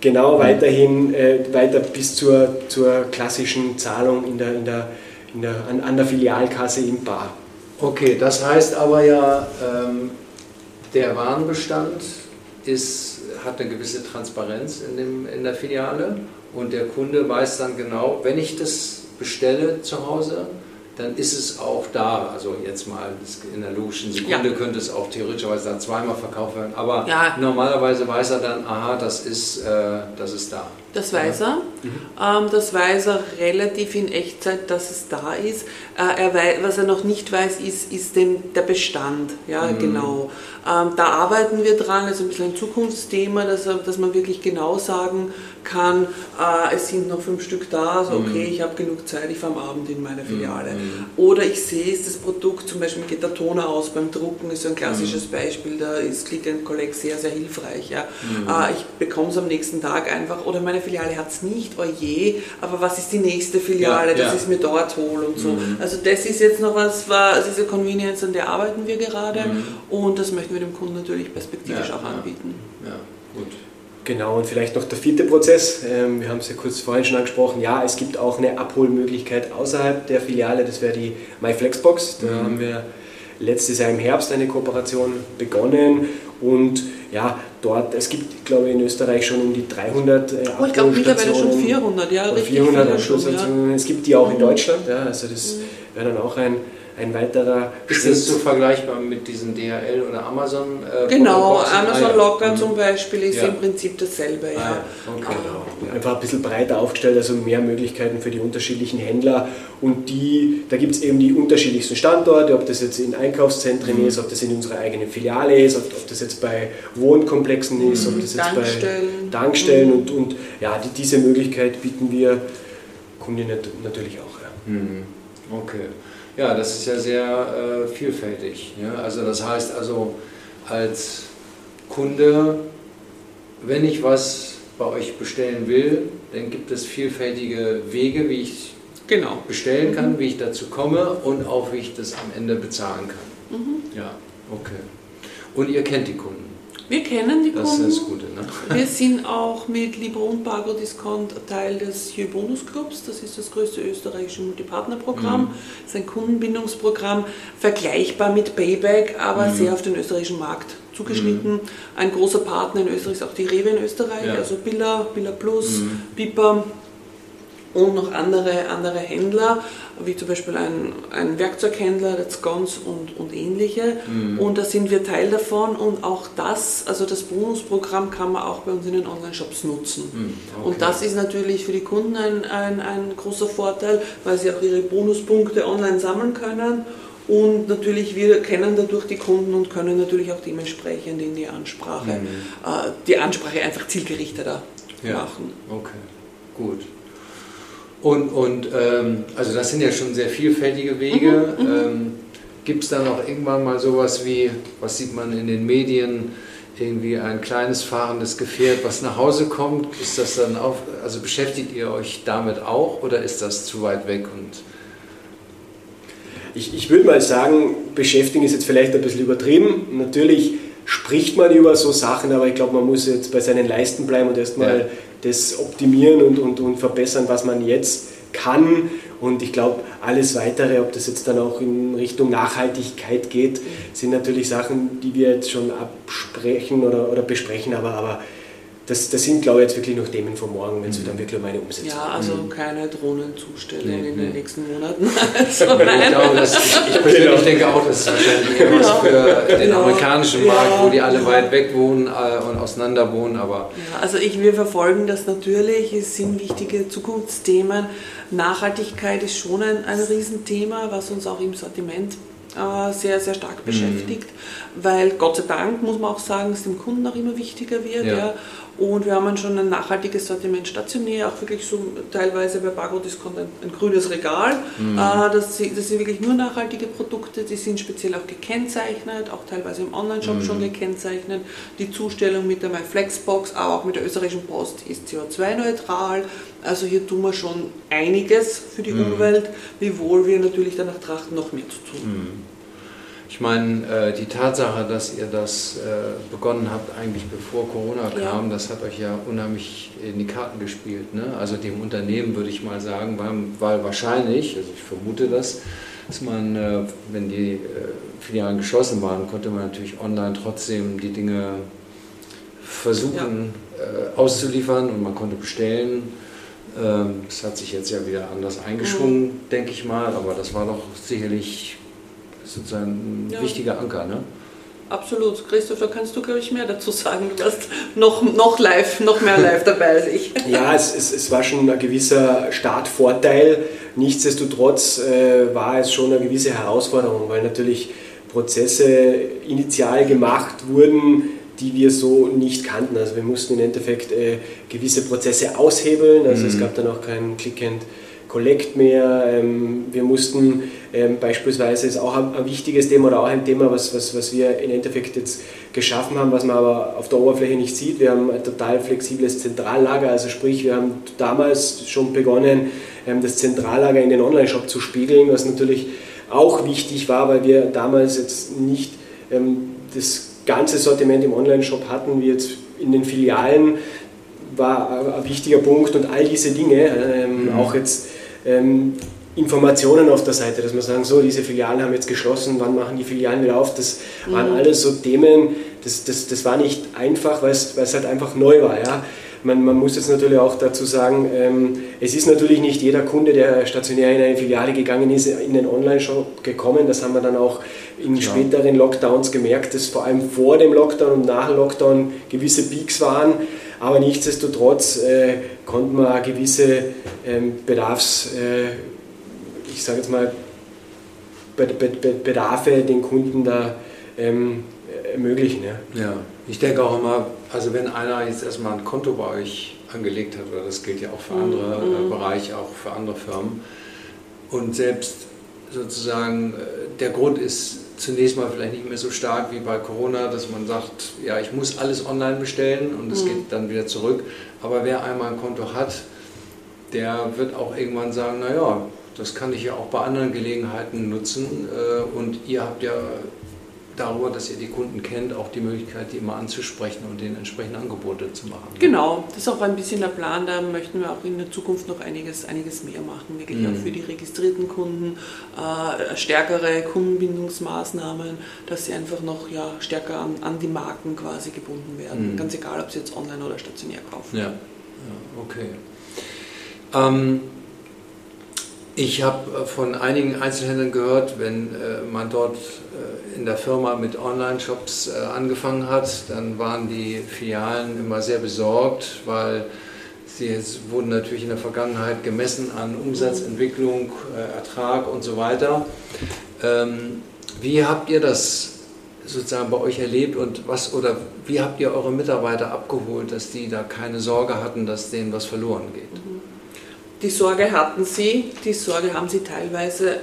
genau mhm. weiterhin äh, weiter bis zur, zur klassischen Zahlung in der, in der, in der, an, an der Filialkasse im Bar. Okay, das heißt aber ja, ähm, der Warenbestand ist, hat eine gewisse Transparenz in, dem, in der Filiale und der Kunde weiß dann genau, wenn ich das bestelle zu Hause, dann ist es auch da. Also jetzt mal in der logischen Sekunde ja. könnte es auch theoretischerweise dann zweimal verkauft werden. Aber ja. normalerweise weiß er dann, aha, das ist, äh, das ist da. Das weiß er. Mhm. Ähm, das weiß er relativ in Echtzeit, dass es da ist. Äh, er weiß, was er noch nicht weiß, ist, ist den, der Bestand. Ja, mhm. genau. Ähm, da arbeiten wir dran, das ist ein bisschen ein Zukunftsthema, dass, dass man wirklich genau sagen kann, äh, es sind noch fünf Stück da, also okay, mhm. ich habe genug Zeit, ich fahre am Abend in meine Filiale. Mhm. Oder ich sehe es, das Produkt, zum Beispiel geht der Toner aus beim Drucken, ist so ein klassisches mhm. Beispiel, da ist Click and Collect sehr, sehr hilfreich. Ja. Äh, ich bekomme es am nächsten Tag einfach, oder meine Filiale hat es nicht, oh je, aber was ist die nächste Filiale, ja, dass ja. es mir dort hole und so. Mhm. Also das ist jetzt noch was, was diese Convenience, an der arbeiten wir gerade mhm. und das möchten wir dem Kunden natürlich perspektivisch ja, auch anbieten. Ja, gut. Genau, und vielleicht noch der vierte Prozess. Ähm, wir haben es ja kurz vorhin schon angesprochen. Ja, es gibt auch eine Abholmöglichkeit außerhalb der Filiale. Das wäre die MyFlexbox. Da mhm. haben wir letztes Jahr im Herbst eine Kooperation begonnen. Und ja, dort, es gibt, glaube ich, in Österreich schon um die 300 äh, Oh, ich glaube mittlerweile schon 400, ja, richtig 400 Abholstationen. Ja. Es gibt die auch mhm. in Deutschland. Ja, also das mhm. wäre dann auch ein ein weiterer Ist das so vergleichbar mit diesen DHL oder Amazon? Äh, genau, Amazon Locker mhm. zum Beispiel ist ja. im Prinzip dasselbe. Ja. Ah, okay. genau. Einfach ein bisschen breiter aufgestellt, also mehr Möglichkeiten für die unterschiedlichen Händler. Und die, da gibt es eben die unterschiedlichsten Standorte, ob das jetzt in Einkaufszentren mhm. ist, ob das in unserer eigenen Filiale ist, ob, ob das jetzt bei Wohnkomplexen ist, ob das jetzt Tankstellen. bei Tankstellen mhm. und, und ja, die, diese Möglichkeit bieten wir Kunden natürlich auch. Ja. Mhm. Okay. Ja, das ist ja sehr äh, vielfältig. Ja? Also das heißt also als Kunde, wenn ich was bei euch bestellen will, dann gibt es vielfältige Wege, wie ich genau. bestellen kann, mhm. wie ich dazu komme und auch wie ich das am Ende bezahlen kann. Mhm. Ja, okay. Und ihr kennt die Kunden. Wir kennen die das Kunden. Das ist Gute, ne? Wir sind auch mit Libro und Bargo Discount Teil des Jö Bonus Clubs. Das ist das größte österreichische Multipartnerprogramm. Mhm. Das ist ein Kundenbindungsprogramm, vergleichbar mit Payback, aber mhm. sehr auf den österreichischen Markt zugeschnitten. Mhm. Ein großer Partner in Österreich ist auch die Rewe in Österreich, ja. also Billa, Billa Plus, mhm. Piper und noch andere, andere Händler, wie zum Beispiel ein, ein Werkzeughändler, der Scones und, und ähnliche. Mhm. Und da sind wir Teil davon und auch das, also das Bonusprogramm kann man auch bei uns in den Online-Shops nutzen. Mhm. Okay. Und das ist natürlich für die Kunden ein, ein, ein großer Vorteil, weil sie auch ihre Bonuspunkte online sammeln können. Und natürlich, wir kennen dadurch die Kunden und können natürlich auch dementsprechend in die Ansprache, mhm. äh, die Ansprache einfach zielgerichteter ja. machen. Okay, gut. Und, und ähm, also das sind ja schon sehr vielfältige Wege. Mhm, mhm. ähm, Gibt es da noch irgendwann mal sowas wie, was sieht man in den Medien, irgendwie ein kleines fahrendes Gefährt, was nach Hause kommt? Ist das dann auch, also beschäftigt ihr euch damit auch oder ist das zu weit weg und ich, ich würde mal sagen, beschäftigen ist jetzt vielleicht ein bisschen übertrieben. Natürlich spricht man über so Sachen, aber ich glaube, man muss jetzt bei seinen Leisten bleiben und erstmal ja das optimieren und, und, und verbessern, was man jetzt kann. Und ich glaube, alles Weitere, ob das jetzt dann auch in Richtung Nachhaltigkeit geht, sind natürlich Sachen, die wir jetzt schon absprechen oder, oder besprechen, aber, aber das, das sind, glaube ich, jetzt wirklich noch Themen von morgen, wenn es mhm. dann wirklich um eine Umsetzung Ja, also mhm. keine Drohnenzustände mhm. in den nächsten Monaten. [laughs] Also nein. Ich, glaube, das, ich [laughs] persönlich genau. denke auch, das ist wahrscheinlich eher was für den genau. amerikanischen Markt, ja, wo die alle ja. weit weg wohnen äh, und auseinander wohnen. Aber ja, also ich, wir verfolgen das natürlich, es sind wichtige Zukunftsthemen. Nachhaltigkeit ist schon ein, ein Riesenthema, was uns auch im Sortiment äh, sehr, sehr stark beschäftigt, mhm. weil Gott sei Dank, muss man auch sagen, es dem Kunden auch immer wichtiger wird. Ja. ja. Und wir haben schon ein nachhaltiges Sortiment stationär, auch wirklich so teilweise bei Bargo Discount ein, ein grünes Regal. Mhm. Äh, das, das, sind wirklich nur nachhaltige Produkte, die sind speziell auch gekennzeichnet, auch teilweise im Online-Shop mhm. schon gekennzeichnet. Die Zustellung mit der MyFlexbox, aber auch mit der österreichischen Post ist CO2-neutral. Also hier tun wir schon einiges für die mhm. Umwelt, wiewohl wir natürlich danach trachten, noch mehr zu tun. Ich meine, äh, die Tatsache, dass ihr das äh, begonnen habt, eigentlich bevor Corona kam, ja. das hat euch ja unheimlich in die Karten gespielt. Ne? Also dem Unternehmen würde ich mal sagen, weil wahrscheinlich, also ich vermute das, dass man, äh, wenn die Filialen geschlossen waren, konnte man natürlich online trotzdem die Dinge versuchen ja. auszuliefern und man konnte bestellen. Ähm, das hat sich jetzt ja wieder anders eingeschwungen, mhm. denke ich mal, aber das war doch sicherlich sozusagen ein ja. wichtiger Anker. Ne? Absolut. Christoph, da kannst du, glaube ich, mehr dazu sagen. Du warst noch, noch live, noch mehr live dabei als ich. [laughs] Ja, es, es, es war schon ein gewisser Startvorteil. Nichtsdestotrotz äh, war es schon eine gewisse Herausforderung, weil natürlich Prozesse initial gemacht wurden, die wir so nicht kannten. Also wir mussten im Endeffekt äh, gewisse Prozesse aushebeln. Also mhm. es gab dann auch kein Click and Collect mehr. Ähm, wir mussten ähm, beispielsweise, ist auch ein, ein, wichtiges Thema oder auch ein Thema, was, was, was wir im Endeffekt jetzt geschaffen haben, was man aber auf der Oberfläche nicht sieht. Wir haben ein total flexibles Zentrallager, also sprich, wir haben damals schon begonnen, ähm, das Zentrallager in den Online-Shop zu spiegeln, was natürlich auch wichtig war, weil wir damals jetzt nicht ähm, das ganze Sortiment im Online-Shop hatten, wie jetzt in den Filialen, war ein wichtiger Punkt und all diese Dinge, ähm, mhm. auch jetzt ähm, Informationen auf der Seite, dass wir sagen, so, diese Filialen haben jetzt geschlossen, wann machen die Filialen wieder auf? Das mhm. waren alles so Themen, das, das, das war nicht einfach, weil es, weil es halt einfach neu war. Ja? Man, man muss jetzt natürlich auch dazu sagen, ähm, es ist natürlich nicht jeder Kunde, der stationär in eine Filiale gegangen ist, in den Online-Shop gekommen. Das haben wir dann auch in ja. späteren Lockdowns gemerkt, dass vor allem vor dem Lockdown und nach dem Lockdown gewisse Peaks waren. Aber nichtsdestotrotz äh, konnte man gewisse ähm, Bedarfs, äh, ich sage jetzt mal, Be Be Be Bedarfe den Kunden da ähm, ermöglichen. Ja. ja, ich denke auch immer, also wenn einer jetzt erstmal ein Konto bei euch angelegt hat, oder das gilt ja auch für andere äh, mhm. Bereiche, auch für andere Firmen, und selbst sozusagen äh, der Grund ist zunächst mal vielleicht nicht mehr so stark wie bei Corona, dass man sagt, ja, ich muss alles online bestellen und es mhm. geht dann wieder zurück. Aber wer einmal ein Konto hat, der wird auch irgendwann sagen, naja, das kann ich ja auch bei anderen Gelegenheiten nutzen. Äh, und ihr habt ja darüber, dass ihr die Kunden kennt, auch die Möglichkeit, die immer anzusprechen und denen entsprechende Angebote zu machen. Genau, das ist auch ein bisschen der Plan. Da möchten wir auch in der Zukunft noch einiges, einiges mehr machen, wirklich mhm. auch für die registrierten Kunden, äh, stärkere Kundenbindungsmaßnahmen, dass sie einfach noch ja, stärker an, an die Marken quasi gebunden werden. Mhm. Ganz egal, ob sie jetzt online oder stationär kaufen. Ja, ja okay. Ähm, ich habe von einigen Einzelhändlern gehört, wenn äh, man dort äh, in der Firma mit Online-Shops äh, angefangen hat, dann waren die Filialen immer sehr besorgt, weil sie wurden natürlich in der Vergangenheit gemessen an Umsatzentwicklung, Ertrag und so weiter. Ähm, wie habt ihr das sozusagen bei euch erlebt und was oder wie habt ihr eure Mitarbeiter abgeholt, dass die da keine Sorge hatten, dass denen was verloren geht? Die Sorge hatten sie, die Sorge haben sie teilweise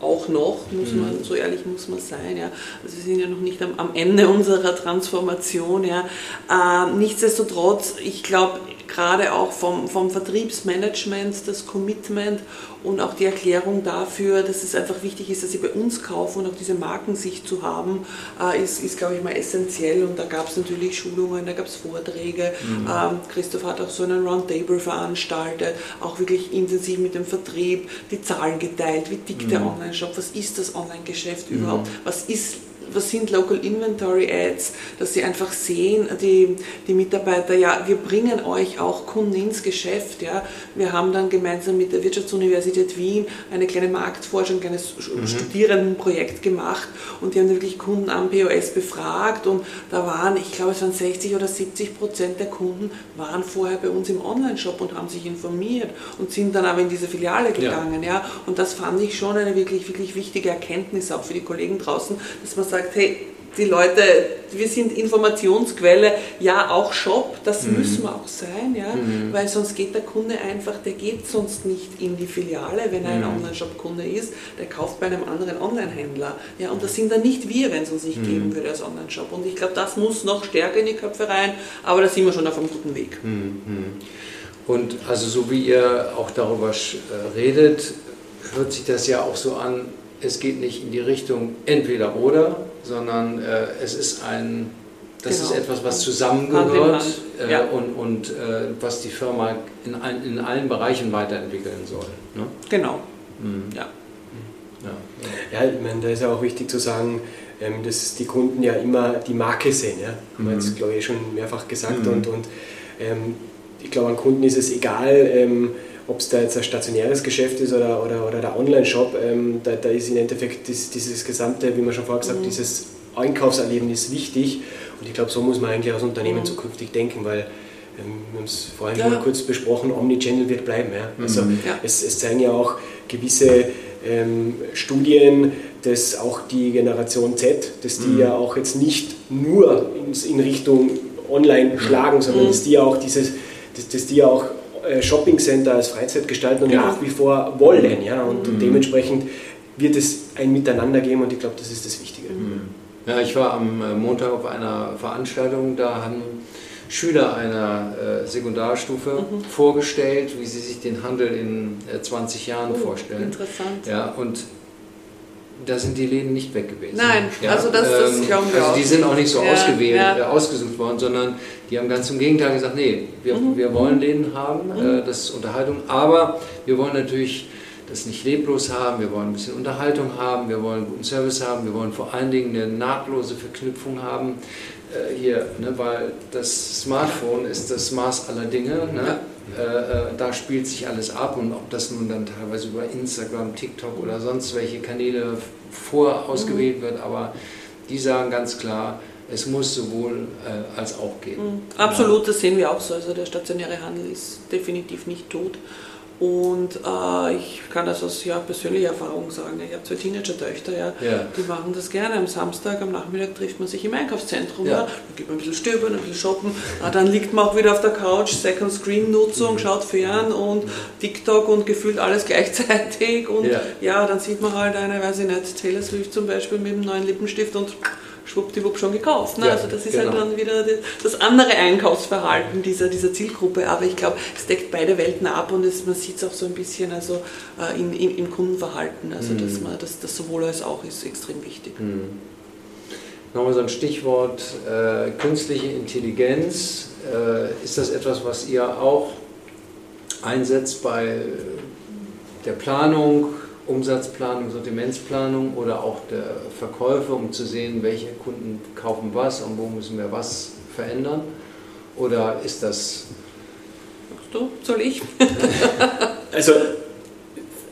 auch noch, muss man, mhm. so ehrlich muss man sein. Ja. Also wir sind ja noch nicht am, am Ende [laughs] unserer Transformation. Ja. Äh, nichtsdestotrotz, ich glaube, gerade auch vom, vom Vertriebsmanagement, das Commitment und auch die Erklärung dafür, dass es einfach wichtig ist, dass sie bei uns kaufen und auch diese Markensicht zu haben, äh, ist, ist glaube ich mal essentiell und da gab es natürlich Schulungen, da gab es Vorträge. Mhm. Ähm, Christoph hat auch so einen Roundtable veranstaltet, auch wirklich intensiv mit dem Vertrieb, die Zahlen geteilt, wie tickt mhm. der Online-Shop, was ist das Online-Geschäft mhm. überhaupt, was ist was sind Local Inventory Ads, dass sie einfach sehen, die, die Mitarbeiter, ja, wir bringen euch auch Kunden ins Geschäft. Ja. Wir haben dann gemeinsam mit der Wirtschaftsuniversität Wien eine kleine Marktforschung, ein kleines mhm. Studierendenprojekt gemacht und die haben wirklich Kunden am POS befragt und da waren, ich glaube, es waren 60 oder 70 Prozent der Kunden waren vorher bei uns im Online-Shop und haben sich informiert und sind dann aber in diese Filiale gegangen. Ja. ja. Und das fand ich schon eine wirklich, wirklich wichtige Erkenntnis auch für die Kollegen draußen, dass man sagt, sagt, hey, die Leute, wir sind Informationsquelle, ja auch Shop, das mhm. müssen wir auch sein, ja, mhm. weil sonst geht der Kunde einfach, der geht sonst nicht in die Filiale, wenn er ein mhm. Online-Shop-Kunde ist, der kauft bei einem anderen Online-Händler, ja, und das sind dann nicht wir, wenn es uns nicht mhm. geben würde als Online-Shop. Und ich glaube, das muss noch stärker in die Köpfe rein, aber da sind wir schon auf einem guten Weg. Mhm. Und also so wie ihr auch darüber äh, redet, hört sich das ja auch so an, es geht nicht in die Richtung entweder oder, sondern äh, es ist ein, das genau. ist etwas, was zusammengehört äh, ja. und, und äh, was die Firma in, ein, in allen Bereichen weiterentwickeln soll. Ne? Genau. Mhm. Ja. Ja. ja, ich meine, da ist ja auch wichtig zu sagen, ähm, dass die Kunden ja immer die Marke sehen. Ja? Haben wir mhm. jetzt, glaube ich, schon mehrfach gesagt. Mhm. Und, und ähm, ich glaube, an Kunden ist es egal, ähm, ob es da jetzt ein stationäres Geschäft ist oder, oder, oder der Online-Shop, ähm, da, da, ist im Endeffekt das, dieses gesamte, wie man schon vorher gesagt hat, mhm. dieses Einkaufserlebnis wichtig. Und ich glaube, so muss man eigentlich als Unternehmen mhm. zukünftig denken, weil ähm, wir haben es vorhin ja. schon mal kurz besprochen, Omnichannel wird bleiben. Ja? Also mhm. ja. Es, es, zeigen ja auch gewisse ähm, Studien, dass auch die Generation Z, dass die mhm. ja auch jetzt nicht nur in, in Richtung Online mhm. schlagen, sondern mhm. dass die auch dieses, dass, dass die auch äh, Shoppingcenter als Freizeitgestaltung ja. nach wie vor wollen. Ja? Und, mhm. dementsprechend wird es ein Miteinander geben und ich glaube, das ist das Wichtige. Mhm. Ja, ich war am äh, Montag auf einer Veranstaltung, da haben Schüler einer äh, Sekundarstufe mhm. vorgestellt, wie sie sich den Handel in äh, 20 Jahren oh, vorstellen. Interessant. Ja, und da sind die Läden nicht weg gewesen. Nein, ja, also das, das ähm, glauben wir also auch. Die sind auch nicht so ja, ausgewählt, ja. Äh, ausgesucht worden, sondern die haben ganz im Gegenteil gesagt, nee, wir, mhm. wir wollen Läden haben, mhm. äh, das ist Unterhaltung, aber wir wollen natürlich das nicht leblos haben, wir wollen ein bisschen Unterhaltung haben, wir wollen guten Service haben, wir wollen vor allen Dingen eine nahtlose Verknüpfung haben äh, hier, ne, weil das Smartphone ist das Maß aller Dinge. Ne? Äh, äh, da spielt sich alles ab und ob das nun dann teilweise über Instagram, TikTok oder sonst welche Kanäle vorausgewählt mhm. wird, aber die sagen ganz klar, es muss sowohl äh, als auch gehen. Mhm. Absolut, das sehen wir auch so. Also der stationäre Handel ist definitiv nicht tot. Und äh, ich kann das aus ja, persönlicher Erfahrung sagen. Ich habe zwei Teenager-Töchter, ja, ja, die machen das gerne. Am Samstag, am Nachmittag trifft man sich im Einkaufszentrum. Ja. Ja. Dann geht man ein bisschen stöbern, ein bisschen shoppen. Ah, dann liegt man auch wieder auf der Couch, Second Screen-Nutzung, mhm. schaut fern und TikTok und gefühlt alles [laughs] gleichzeitig. Und ja. ja, dann sieht man halt eine, weiß ich nicht, Taylor Swift zum Beispiel mit einem neuen Lippenstift und schwuppdiwupp schon gekauft. Ne? Ja, also das ist halt genau. halt dann wieder das andere Einkaufsverhalten dieser, dieser Zielgruppe. Aber ich glaube, es deckt beide Welten ab und es, man sieht es auch so ein bisschen also, äh, in, in, im Kundenverhalten. Also mhm. dass man dass das sowohl als auch ist extrem wichtig. Mhm. Nochmal so ein Stichwort äh, künstliche Intelligenz. Äh, ist das etwas, was ihr auch einsetzt bei der Planung Umsatzplanung, Sortimentsplanung oder auch der Verkäufe, um zu sehen, welche Kunden kaufen was und wo müssen wir was verändern? Oder ist das. Du, soll ich? [laughs] also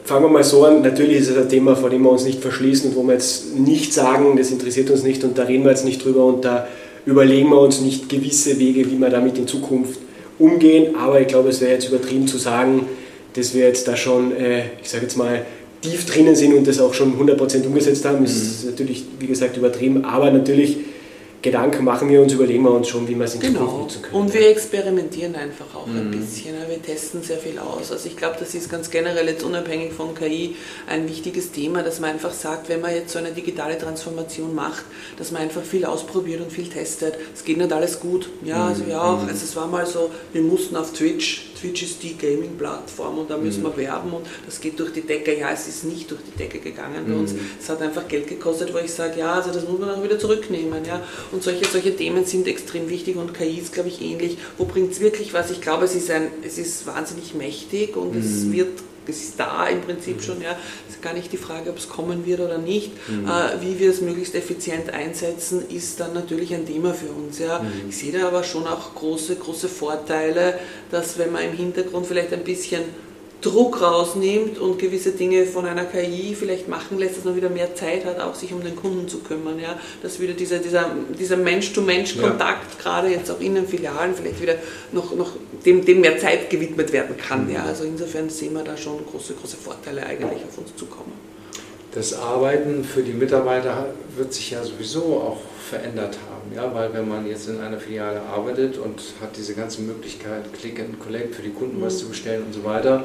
fangen wir mal so an. Natürlich ist es ein Thema, vor dem wir uns nicht verschließen und wo wir jetzt nicht sagen, das interessiert uns nicht und da reden wir jetzt nicht drüber und da überlegen wir uns nicht gewisse Wege, wie wir damit in Zukunft umgehen. Aber ich glaube, es wäre jetzt übertrieben zu sagen, dass wir jetzt da schon, äh, ich sage jetzt mal, tief drinnen sind und das auch schon 100% umgesetzt haben, ist mhm. natürlich, wie gesagt, übertrieben. Aber natürlich Gedanken machen wir uns, überlegen wir uns schon, wie wir es in genau. Zukunft nutzen können. Und wir experimentieren einfach auch mhm. ein bisschen. Wir testen sehr viel aus. Also ich glaube, das ist ganz generell jetzt unabhängig von KI ein wichtiges Thema, dass man einfach sagt, wenn man jetzt so eine digitale Transformation macht, dass man einfach viel ausprobiert und viel testet. Es geht nicht alles gut. Ja, also ja auch. Mhm. Also es war mal so, wir mussten auf Twitch Twitch ist die Gaming-Plattform und da müssen mhm. wir werben und das geht durch die Decke. Ja, es ist nicht durch die Decke gegangen bei mhm. uns. Es hat einfach Geld gekostet, wo ich sage, ja, also das muss man auch wieder zurücknehmen. Ja. Und solche, solche Themen sind extrem wichtig und KI ist, glaube ich, ähnlich. Wo bringt es wirklich was? Ich glaube, es ist, ein, es ist wahnsinnig mächtig und mhm. es wird es ist da im Prinzip schon, ja. Es ist gar nicht die Frage, ob es kommen wird oder nicht. Mhm. Äh, wie wir es möglichst effizient einsetzen, ist dann natürlich ein Thema für uns, ja. Mhm. Ich sehe da aber schon auch große, große Vorteile, dass wenn man im Hintergrund vielleicht ein bisschen Druck rausnimmt und gewisse Dinge von einer KI vielleicht machen lässt, dass man wieder mehr Zeit hat, auch sich um den Kunden zu kümmern. Ja? Dass wieder dieser, dieser, dieser Mensch-to-Mensch-Kontakt, ja. gerade jetzt auch in den Filialen, vielleicht wieder noch, noch dem, dem mehr Zeit gewidmet werden kann. Ja? Also insofern sehen wir da schon große, große Vorteile eigentlich auf uns zukommen. Das Arbeiten für die Mitarbeiter wird sich ja sowieso auch verändert haben, ja, weil wenn man jetzt in einer Filiale arbeitet und hat diese ganze Möglichkeit, Click and Collect für die Kunden mhm. was zu bestellen und so weiter,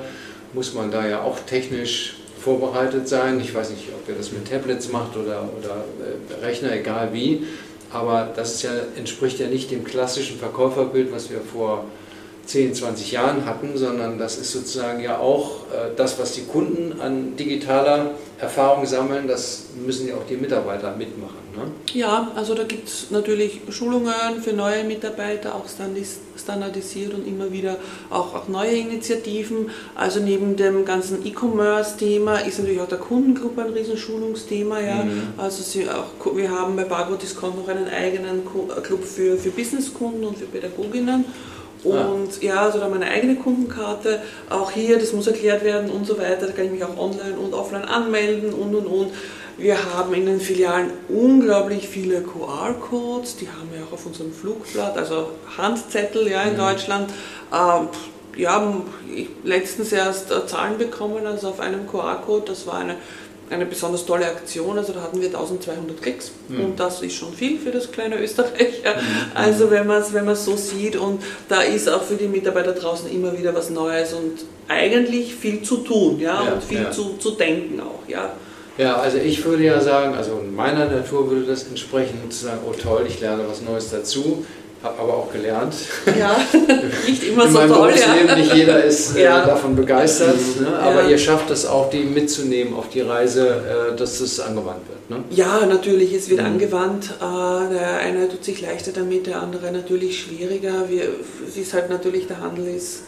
muss man da ja auch technisch vorbereitet sein. Ich weiß nicht, ob ihr das mit Tablets macht oder, oder äh, Rechner, egal wie. Aber das ja, entspricht ja nicht dem klassischen Verkäuferbild, was wir vor 10, 20 Jahren hatten, sondern das ist sozusagen ja auch äh, das, was die Kunden an digitaler Erfahrung sammeln, das müssen ja auch die Mitarbeiter mitmachen. Ne? Ja, also da gibt es natürlich Schulungen für neue Mitarbeiter, auch standardisiert und immer wieder auch, auch neue Initiativen. Also neben dem ganzen E-Commerce-Thema ist natürlich auch der Kundengruppe ein Riesenschulungsthema. Ja. Mhm. Also sie auch, wir haben bei Bargo Discount noch einen eigenen Club für, für Businesskunden und für Pädagoginnen. Ah. Und ja, also da meine eigene Kundenkarte, auch hier, das muss erklärt werden und so weiter, da kann ich mich auch online und offline anmelden und und und. Wir haben in den Filialen unglaublich viele QR-Codes, die haben wir auch auf unserem Flugblatt, also Handzettel ja, in mhm. Deutschland. Ähm, ja, ich letztens erst äh, Zahlen bekommen, also auf einem QR-Code, das war eine eine besonders tolle Aktion. Also da hatten wir 1200 Klicks mhm. und das ist schon viel für das kleine Österreich. Mhm. Also wenn man es wenn so sieht und da ist auch für die Mitarbeiter draußen immer wieder was Neues und eigentlich viel zu tun ja, ja und viel ja. Zu, zu denken auch. Ja. Ja, also ich würde ja sagen, also in meiner Natur würde das entsprechend sagen, oh toll, ich lerne was Neues dazu. Habe aber auch gelernt. Ja, [laughs] nicht immer In so meinem toll. Berufsleben, ja. nicht jeder ist äh, ja. davon begeistert, mhm. ne? aber ja. ihr schafft es auch, die mitzunehmen auf die Reise, äh, dass es angewandt wird. Ne? Ja, natürlich, es wird mhm. angewandt. Äh, der eine tut sich leichter damit, der andere natürlich schwieriger. Wir, es ist halt natürlich, der Handel ist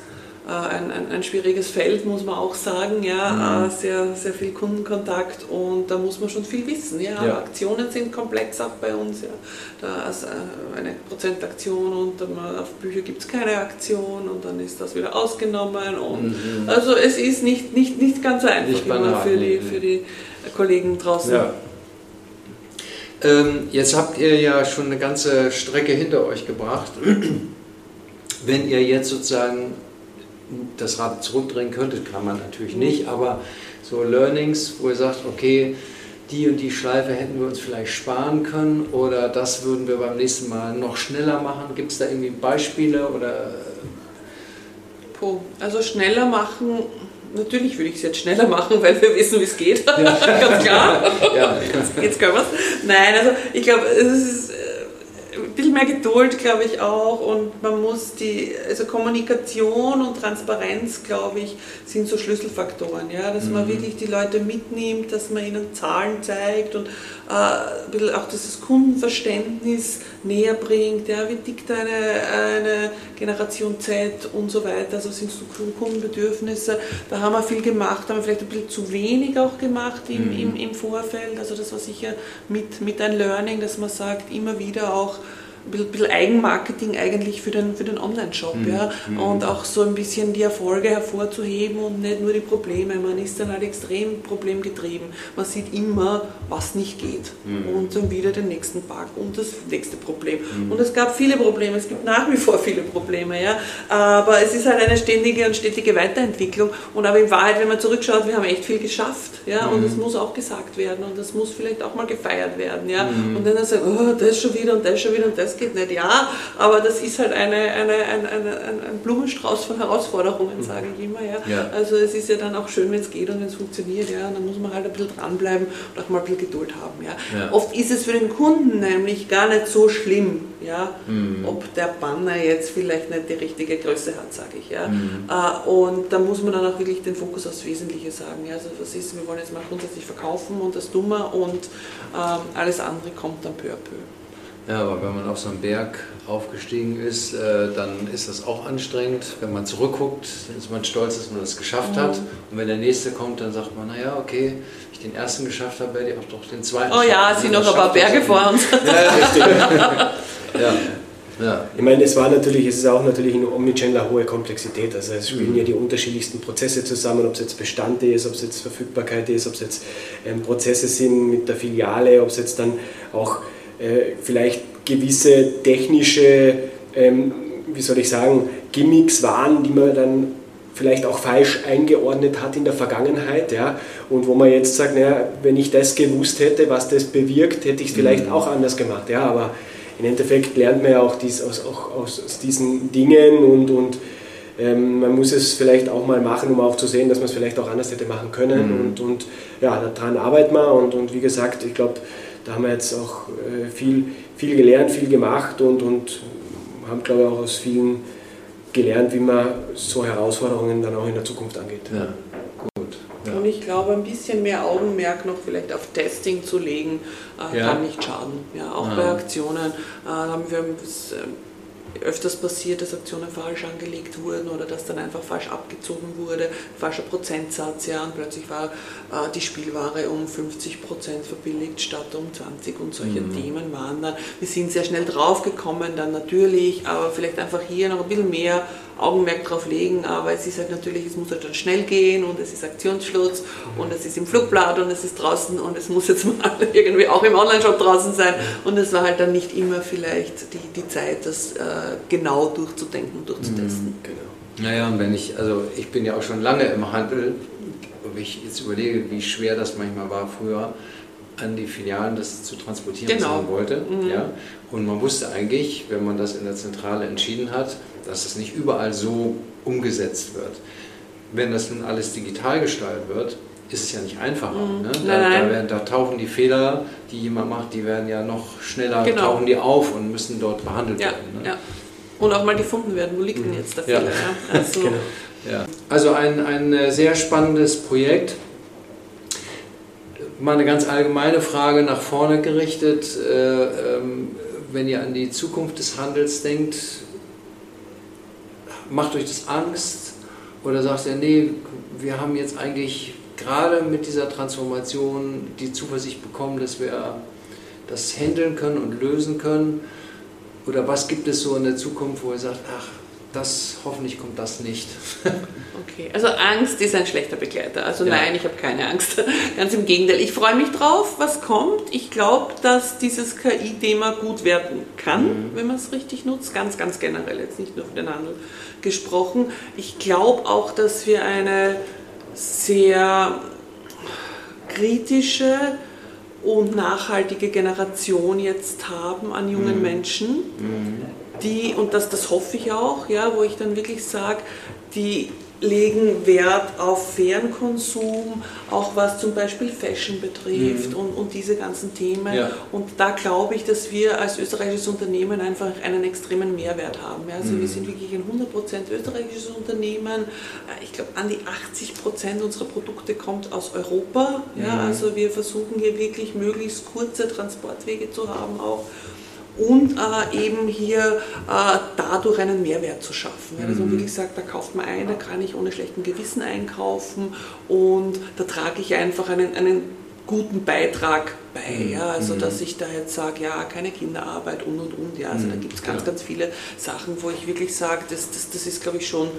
ein, ein, ein, schwieriges Feld, muss man auch sagen. Ja, mhm. Äh, sehr, sehr viel Kundenkontakt und da muss man schon viel wissen. Ja. ja. Aktionen sind komplex auch bei uns. Ja. Da ist äh, eine Prozentaktion und auf Bücher gibt es keine Aktion und dann ist das wieder ausgenommen. Und mhm. Also es ist nicht, nicht, nicht ganz so einfach immer für die, für die Kollegen draußen. Ja. Ähm, jetzt habt ihr ja schon eine ganze Strecke hinter euch gebracht. [clears throat] Wenn ihr jetzt sozusagen das Rad zurückdrehen könnte, kann man natürlich nicht, aber so Learnings, wo ihr sagt, okay, die und die Schleife hätten wir uns vielleicht sparen können oder das würden wir beim nächsten Mal noch schneller machen. Gibt es da irgendwie Beispiele oder? Puh, also schneller machen, natürlich würde ich es jetzt schneller machen, weil wir wissen, wie es geht. Ja. [laughs] Ganz klar. Ja. Jetzt können wir es. Nein, also ich glaube, es ist ein bisschen mehr Geduld, glaube ich auch. Und man muss die, also Kommunikation und Transparenz, glaube ich, sind so Schlüsselfaktoren. Ja? Dass mhm. man wirklich die Leute mitnimmt, dass man ihnen Zahlen zeigt und äh, auch dieses Kundenverständnis näher bringt. Ja? Wie tickt eine, eine Generation Z und so weiter? Also sind so Kundenbedürfnisse. Da haben wir viel gemacht, haben wir vielleicht ein bisschen zu wenig auch gemacht im, mhm. im, im Vorfeld. Also das war sicher mit, mit ein Learning, dass man sagt, immer wieder auch ein bisschen Eigenmarketing eigentlich für den, für den Online-Shop. Mhm. Ja? Mhm. Und auch so ein bisschen die Erfolge hervorzuheben und nicht nur die Probleme. Man ist dann halt extrem problemgetrieben. Man sieht immer, was nicht geht. Mhm. Und dann wieder den nächsten Bug und das nächste Problem. Mhm. Und es gab viele Probleme, es gibt nach wie vor viele Probleme. Ja? Aber es ist halt eine ständige und stetige Weiterentwicklung. Und aber in Wahrheit, wenn man zurückschaut, wir haben echt viel geschafft. Ja? Und es mhm. muss auch gesagt werden und das muss vielleicht auch mal gefeiert werden. Ja? Mhm. Und dann sagt, oh, das schon wieder und das schon wieder und das geht nicht. Ja, aber das ist halt eine, eine, ein, eine, ein Blumenstrauß von Herausforderungen, mhm. sage ich immer. Ja? ja? Also es ist ja dann auch schön, wenn es geht und wenn es funktioniert. Ja? Und dann muss man halt ein bisschen dranbleiben und auch mal ein bisschen Geduld haben. Ja? ja. Oft ist es für den Kunden nämlich gar nicht so schlimm, ja? Mhm. ob der Banner jetzt vielleicht nicht die richtige Größe hat, sage ich. Ja? Mhm. Äh, und da muss man dann auch wirklich den Fokus aufs Wesentliche sagen. Ja? Also was ist, wir wollen jetzt mal grundsätzlich verkaufen und das tun wir und ähm, alles andere kommt dann peu à peu. Ja, aber wenn man auf so einen Berg aufgestiegen ist, äh, dann ist das auch anstrengend. Wenn man zurückguckt, dann ist man stolz, dass man das geschafft mhm. hat. Und wenn der nächste kommt, dann sagt man, naja, okay, ich den ersten geschafft habe, werde ich auch doch den zweiten. Oh ja, es sind noch ein paar Berge vor uns. Ja, richtig. [laughs] ja. Ja. Ich meine, es war natürlich, es ist auch natürlich in Omnichannel eine hohe Komplexität. Also es spielen mhm. ja die unterschiedlichsten Prozesse zusammen, ob es jetzt Bestand ist, ob es jetzt Verfügbarkeit ist, ob es jetzt ähm, Prozesse sind mit der Filiale, ob es jetzt dann auch vielleicht gewisse technische, ähm, wie soll ich sagen, Gimmicks waren, die man dann vielleicht auch falsch eingeordnet hat in der Vergangenheit, ja, und wo man jetzt sagt, naja, wenn ich das gewusst hätte, was das bewirkt, hätte ich es vielleicht mhm. auch anders gemacht, ja, aber im Endeffekt lernt man ja auch, dies, aus, auch aus, diesen Dingen und, und ähm, man muss es vielleicht auch mal machen, um auch zu sehen, dass man es vielleicht auch anders hätte machen können mhm. und, und ja, daran arbeitet man und, und wie gesagt, ich glaube, da haben wir jetzt auch äh, viel, viel gelernt, viel gemacht und, und haben, glaube ich, auch aus vielen gelernt, wie man so Herausforderungen dann auch in der Zukunft angeht. Ja. Gut. Ja. Und ich glaube, ein bisschen mehr Augenmerk noch vielleicht auf Testing zu legen, äh, ja. kann nicht schaden. Ja, auch bei Aktionen äh, haben wir öfters passiert, dass Aktionen falsch angelegt wurden oder dass dann einfach falsch abgezogen wurde, falscher Prozentsatz, ja, und plötzlich war äh, die Spielware um 50 Prozent verbilligt statt um 20 und solche mhm. Themen waren dann. Wir sind sehr schnell draufgekommen, dann natürlich, aber vielleicht einfach hier noch ein bisschen mehr Augenmerk drauf legen, aber es ist halt natürlich, es muss halt dann schnell gehen und es ist Aktionsschluss und es ist im Flugblatt und es ist draußen und es muss jetzt [laughs] mal irgendwie auch im Onlineshop draußen sein und es war halt dann nicht immer vielleicht die, die Zeit, das äh, genau durchzudenken und durchzutesten. Mhm, genau. Naja, und wenn ich, also ich bin ja auch schon lange im Handel, wenn ich jetzt überlege, wie schwer das manchmal war früher, an die Filialen das zu transportieren, genau. was man wollte. Mhm. Ja? Und man wusste eigentlich, wenn man das in der Zentrale entschieden hat, dass es nicht überall so umgesetzt wird. Wenn das nun alles digital gestaltet wird, ist es ja nicht einfacher. Mhm. Ne? Da, da, werden, da, tauchen die Fehler, die jemand macht, die werden ja noch schneller, genau. tauchen die auf und müssen dort behandelt ja, werden. Ne? Ja. Und auch mal gefunden werden, wo liegt denn mhm. jetzt der Fehler? Ja. [laughs] Also, genau. also ein, ein äh, sehr spannendes Projekt. Mal eine ganz allgemeine Frage nach vorne gerichtet. Äh, ähm, wenn ihr an die Zukunft des Handels denkt, macht euch das Angst? Oder sagt ihr, nee, wir haben jetzt eigentlich gerade mit dieser Transformation die Zuversicht bekommen, dass wir das handeln können und lösen können? Oder was gibt es so in der Zukunft, wo ihr sagt, ach, das hoffentlich kommt das nicht. [laughs] okay, also Angst ist ein schlechter Begleiter. Also ja. nein, ich habe keine Angst. [laughs] Ganz im Gegenteil. Ich freue mich drauf, was kommt. Ich glaube, dass dieses KI-Thema gut werden kann, mhm. wenn man es richtig nutzt. Ganz, ganz generell, jetzt nicht nur für den Handel gesprochen. Ich glaube auch, dass wir eine sehr kritische und nachhaltige Generation jetzt haben an jungen mhm. Menschen. Mhm die, und das, das hoffe ich auch, ja, wo ich dann wirklich sage, die legen Wert auf fairen Konsum, auch was zum Beispiel Fashion betrifft mhm. und, und diese ganzen Themen. Ja. Und da glaube ich, dass wir als österreichisches Unternehmen einfach einen extremen Mehrwert haben. Also mhm. wir sind wirklich ein 100% österreichisches Unternehmen. Äh, ich glaube, an die 80% unserer Produkte kommt aus Europa. Ja, mhm. Also wir versuchen hier wirklich möglichst kurze Transportwege zu haben auch und äh, eben hier äh, dadurch einen Mehrwert zu schaffen. Ja, dass man mhm. wirklich sagt, da kauft man ein, da kann ich ohne schlechten Gewissen einkaufen und da trage ich einfach einen, einen guten Beitrag bei. Mhm. Ja? Also Mhm. dass ich da jetzt sage, ja, keine Kinderarbeit und und und. Ja? Also da gibt es ganz, ganz viele Sachen, wo ich wirklich sage, das, das, das ist, glaube ich, schon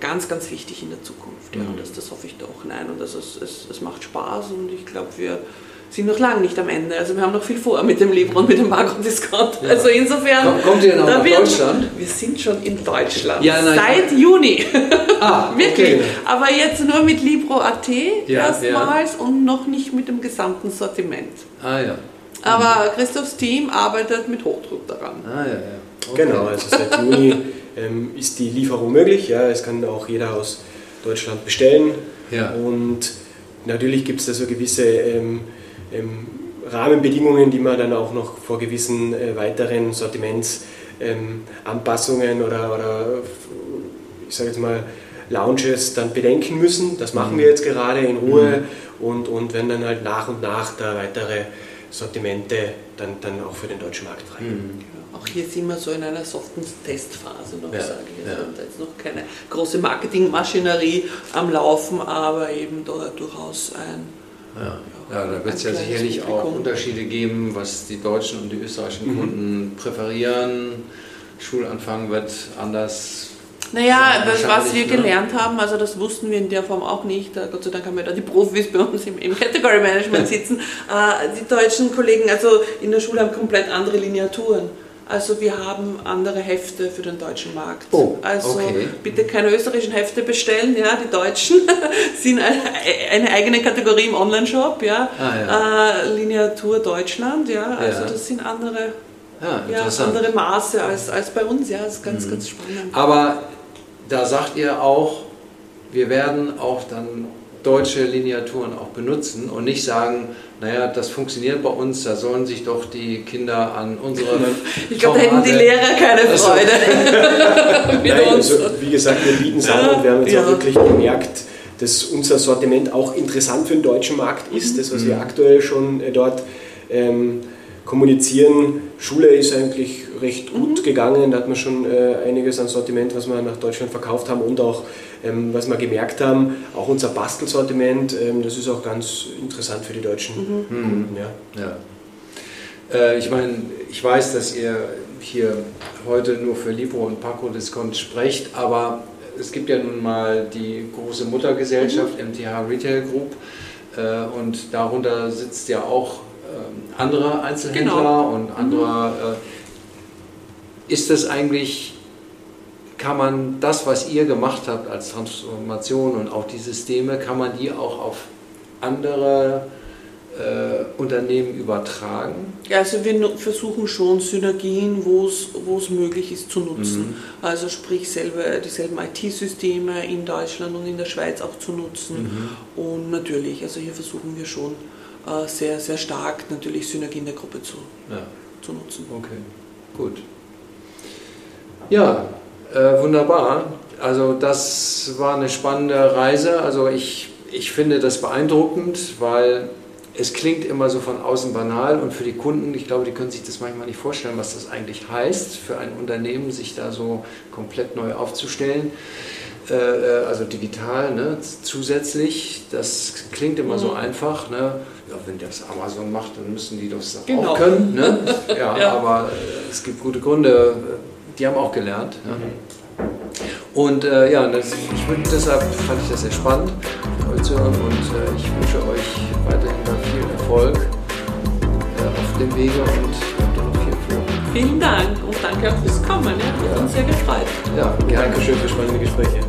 ganz, ganz wichtig in der Zukunft. Ja? Und das, das hoffe ich da auch hinein. Und also es, es, es macht Spaß und ich glaube, wir sind noch lange nicht am Ende. Also wir haben noch viel vor mit dem Libro und mit dem Makro-Discount. Ja. Also insofern... Komm- kommt ihr noch da nach wird- Deutschland? Wir sind schon in Deutschland. Ja, nein, Seit Juni. [laughs] Ah, Wirklich. okay. Aber jetzt nur mit Libro.at Ja, erstmals und noch nicht mit dem gesamten Sortiment. Ah ja. Aber Christophs Team arbeitet mit Hochdruck daran. Ah ja, ja. Okay. Genau, also seit Juni ähm, ist die Lieferung möglich. Ja, es kann auch jeder aus Deutschland bestellen. Ja. Und natürlich gibt es da so gewisse ähm, ähm, Rahmenbedingungen, die man dann auch noch vor gewissen äh, weiteren Sortimentsanpassungen ähm, oder, oder ich sage jetzt mal Launches dann bedenken müssen. Das machen wir jetzt gerade in Ruhe und, und werden dann halt nach und nach da weitere Sortimente dann, dann auch für den deutschen Markt frei. Mhm. Auch hier sind wir so in einer soften Testphase noch, Ja, sage ich. Also ja. wir haben da jetzt noch keine große Marketingmaschinerie am Laufen, aber eben da durchaus ein Ja, ja da wird es ja sicherlich auch. Unterschiede geben, was die deutschen und die österreichischen Mhm. Kunden präferieren. Schulanfang wird anders. Naja, was wir ne? gelernt haben, also das wussten wir in der Form auch nicht. Gott sei Dank haben wir da die Profis bei uns im, im Category Management [laughs] sitzen. Äh, die deutschen Kollegen, also in der Schule haben komplett andere Lineaturen. Also wir haben andere Hefte für den deutschen Markt. Oh, also okay. bitte keine österreichischen Hefte bestellen, ja, die deutschen [laughs] sind eine, eigene Kategorie im Online-Shop, ja. Ah, Äh, Lineatur Deutschland, ja. Also Ja. das sind andere, Ja, ja, andere Maße als, als bei uns, ja. Das ist Mhm. ganz, ganz spannend. Aber da sagt ihr auch, wir werden auch dann deutsche Lineaturen auch benutzen und nicht sagen, naja, das funktioniert bei uns, da sollen sich doch die Kinder an unsere. Ich glaube, da hätten die Lehrer keine Also- Freude [laughs] mit Nein, uns. also, wie gesagt, wir bieten es an und wir haben jetzt Ja. auch wirklich gemerkt, dass unser Sortiment auch interessant für den deutschen Markt ist. Das, was wir aktuell schon äh, dort ähm, kommunizieren, Schule ist eigentlich recht gut gegangen. Da hat man schon äh, einiges an Sortiment, was wir nach Deutschland verkauft haben und auch, was wir gemerkt haben, auch unser Bastelsortiment, ähm, das ist auch ganz interessant für die deutschen Kunden. Ja. Ja. Äh, ich meine, ich weiß, dass ihr hier heute nur für Libro und Paco Discount sprecht, aber es gibt ja nun mal die große Muttergesellschaft MTH Retail Group äh, und darunter sitzt ja auch ähm, andere Einzelhändler Genau. und andere. Äh, ist das eigentlich, kann man das, was ihr gemacht habt als Transformation und auch die Systeme, kann man die auch auf andere äh, Unternehmen übertragen? Ja, also wir versuchen schon Synergien, wo es möglich ist, zu nutzen. Also sprich selber dieselben IT-Systeme in Deutschland und in der Schweiz auch zu nutzen. Und natürlich, also hier versuchen wir schon äh, sehr, sehr stark natürlich Synergien der Gruppe zu, Ja, zu nutzen. okay, gut. Ja, äh, wunderbar. Also das war eine spannende Reise. Also ich, ich finde das beeindruckend, weil es klingt immer so von außen banal und für die Kunden, ich glaube, die können sich das manchmal nicht vorstellen, was das eigentlich heißt, für ein Unternehmen sich da so komplett neu aufzustellen. Äh, äh, also digital, ne, zusätzlich, das klingt immer so Mhm. einfach. Ne? Ja, wenn das Amazon macht, dann müssen die das doch Genau. auch können. Ne? [laughs] Ja, Ja. aber äh, es gibt gute Gründe, die haben auch gelernt. Ja. Und äh, ja, das, ich würd, deshalb fand ich das sehr spannend, euch zu hören und äh, ich wünsche euch weiterhin da viel Erfolg äh, auf dem Wege und habt noch viel vor. Vielen Dank und danke auch fürs Kommen. Ja, hat uns sehr gefreut. Ja, gerne. Dankeschön für spannende Gespräche.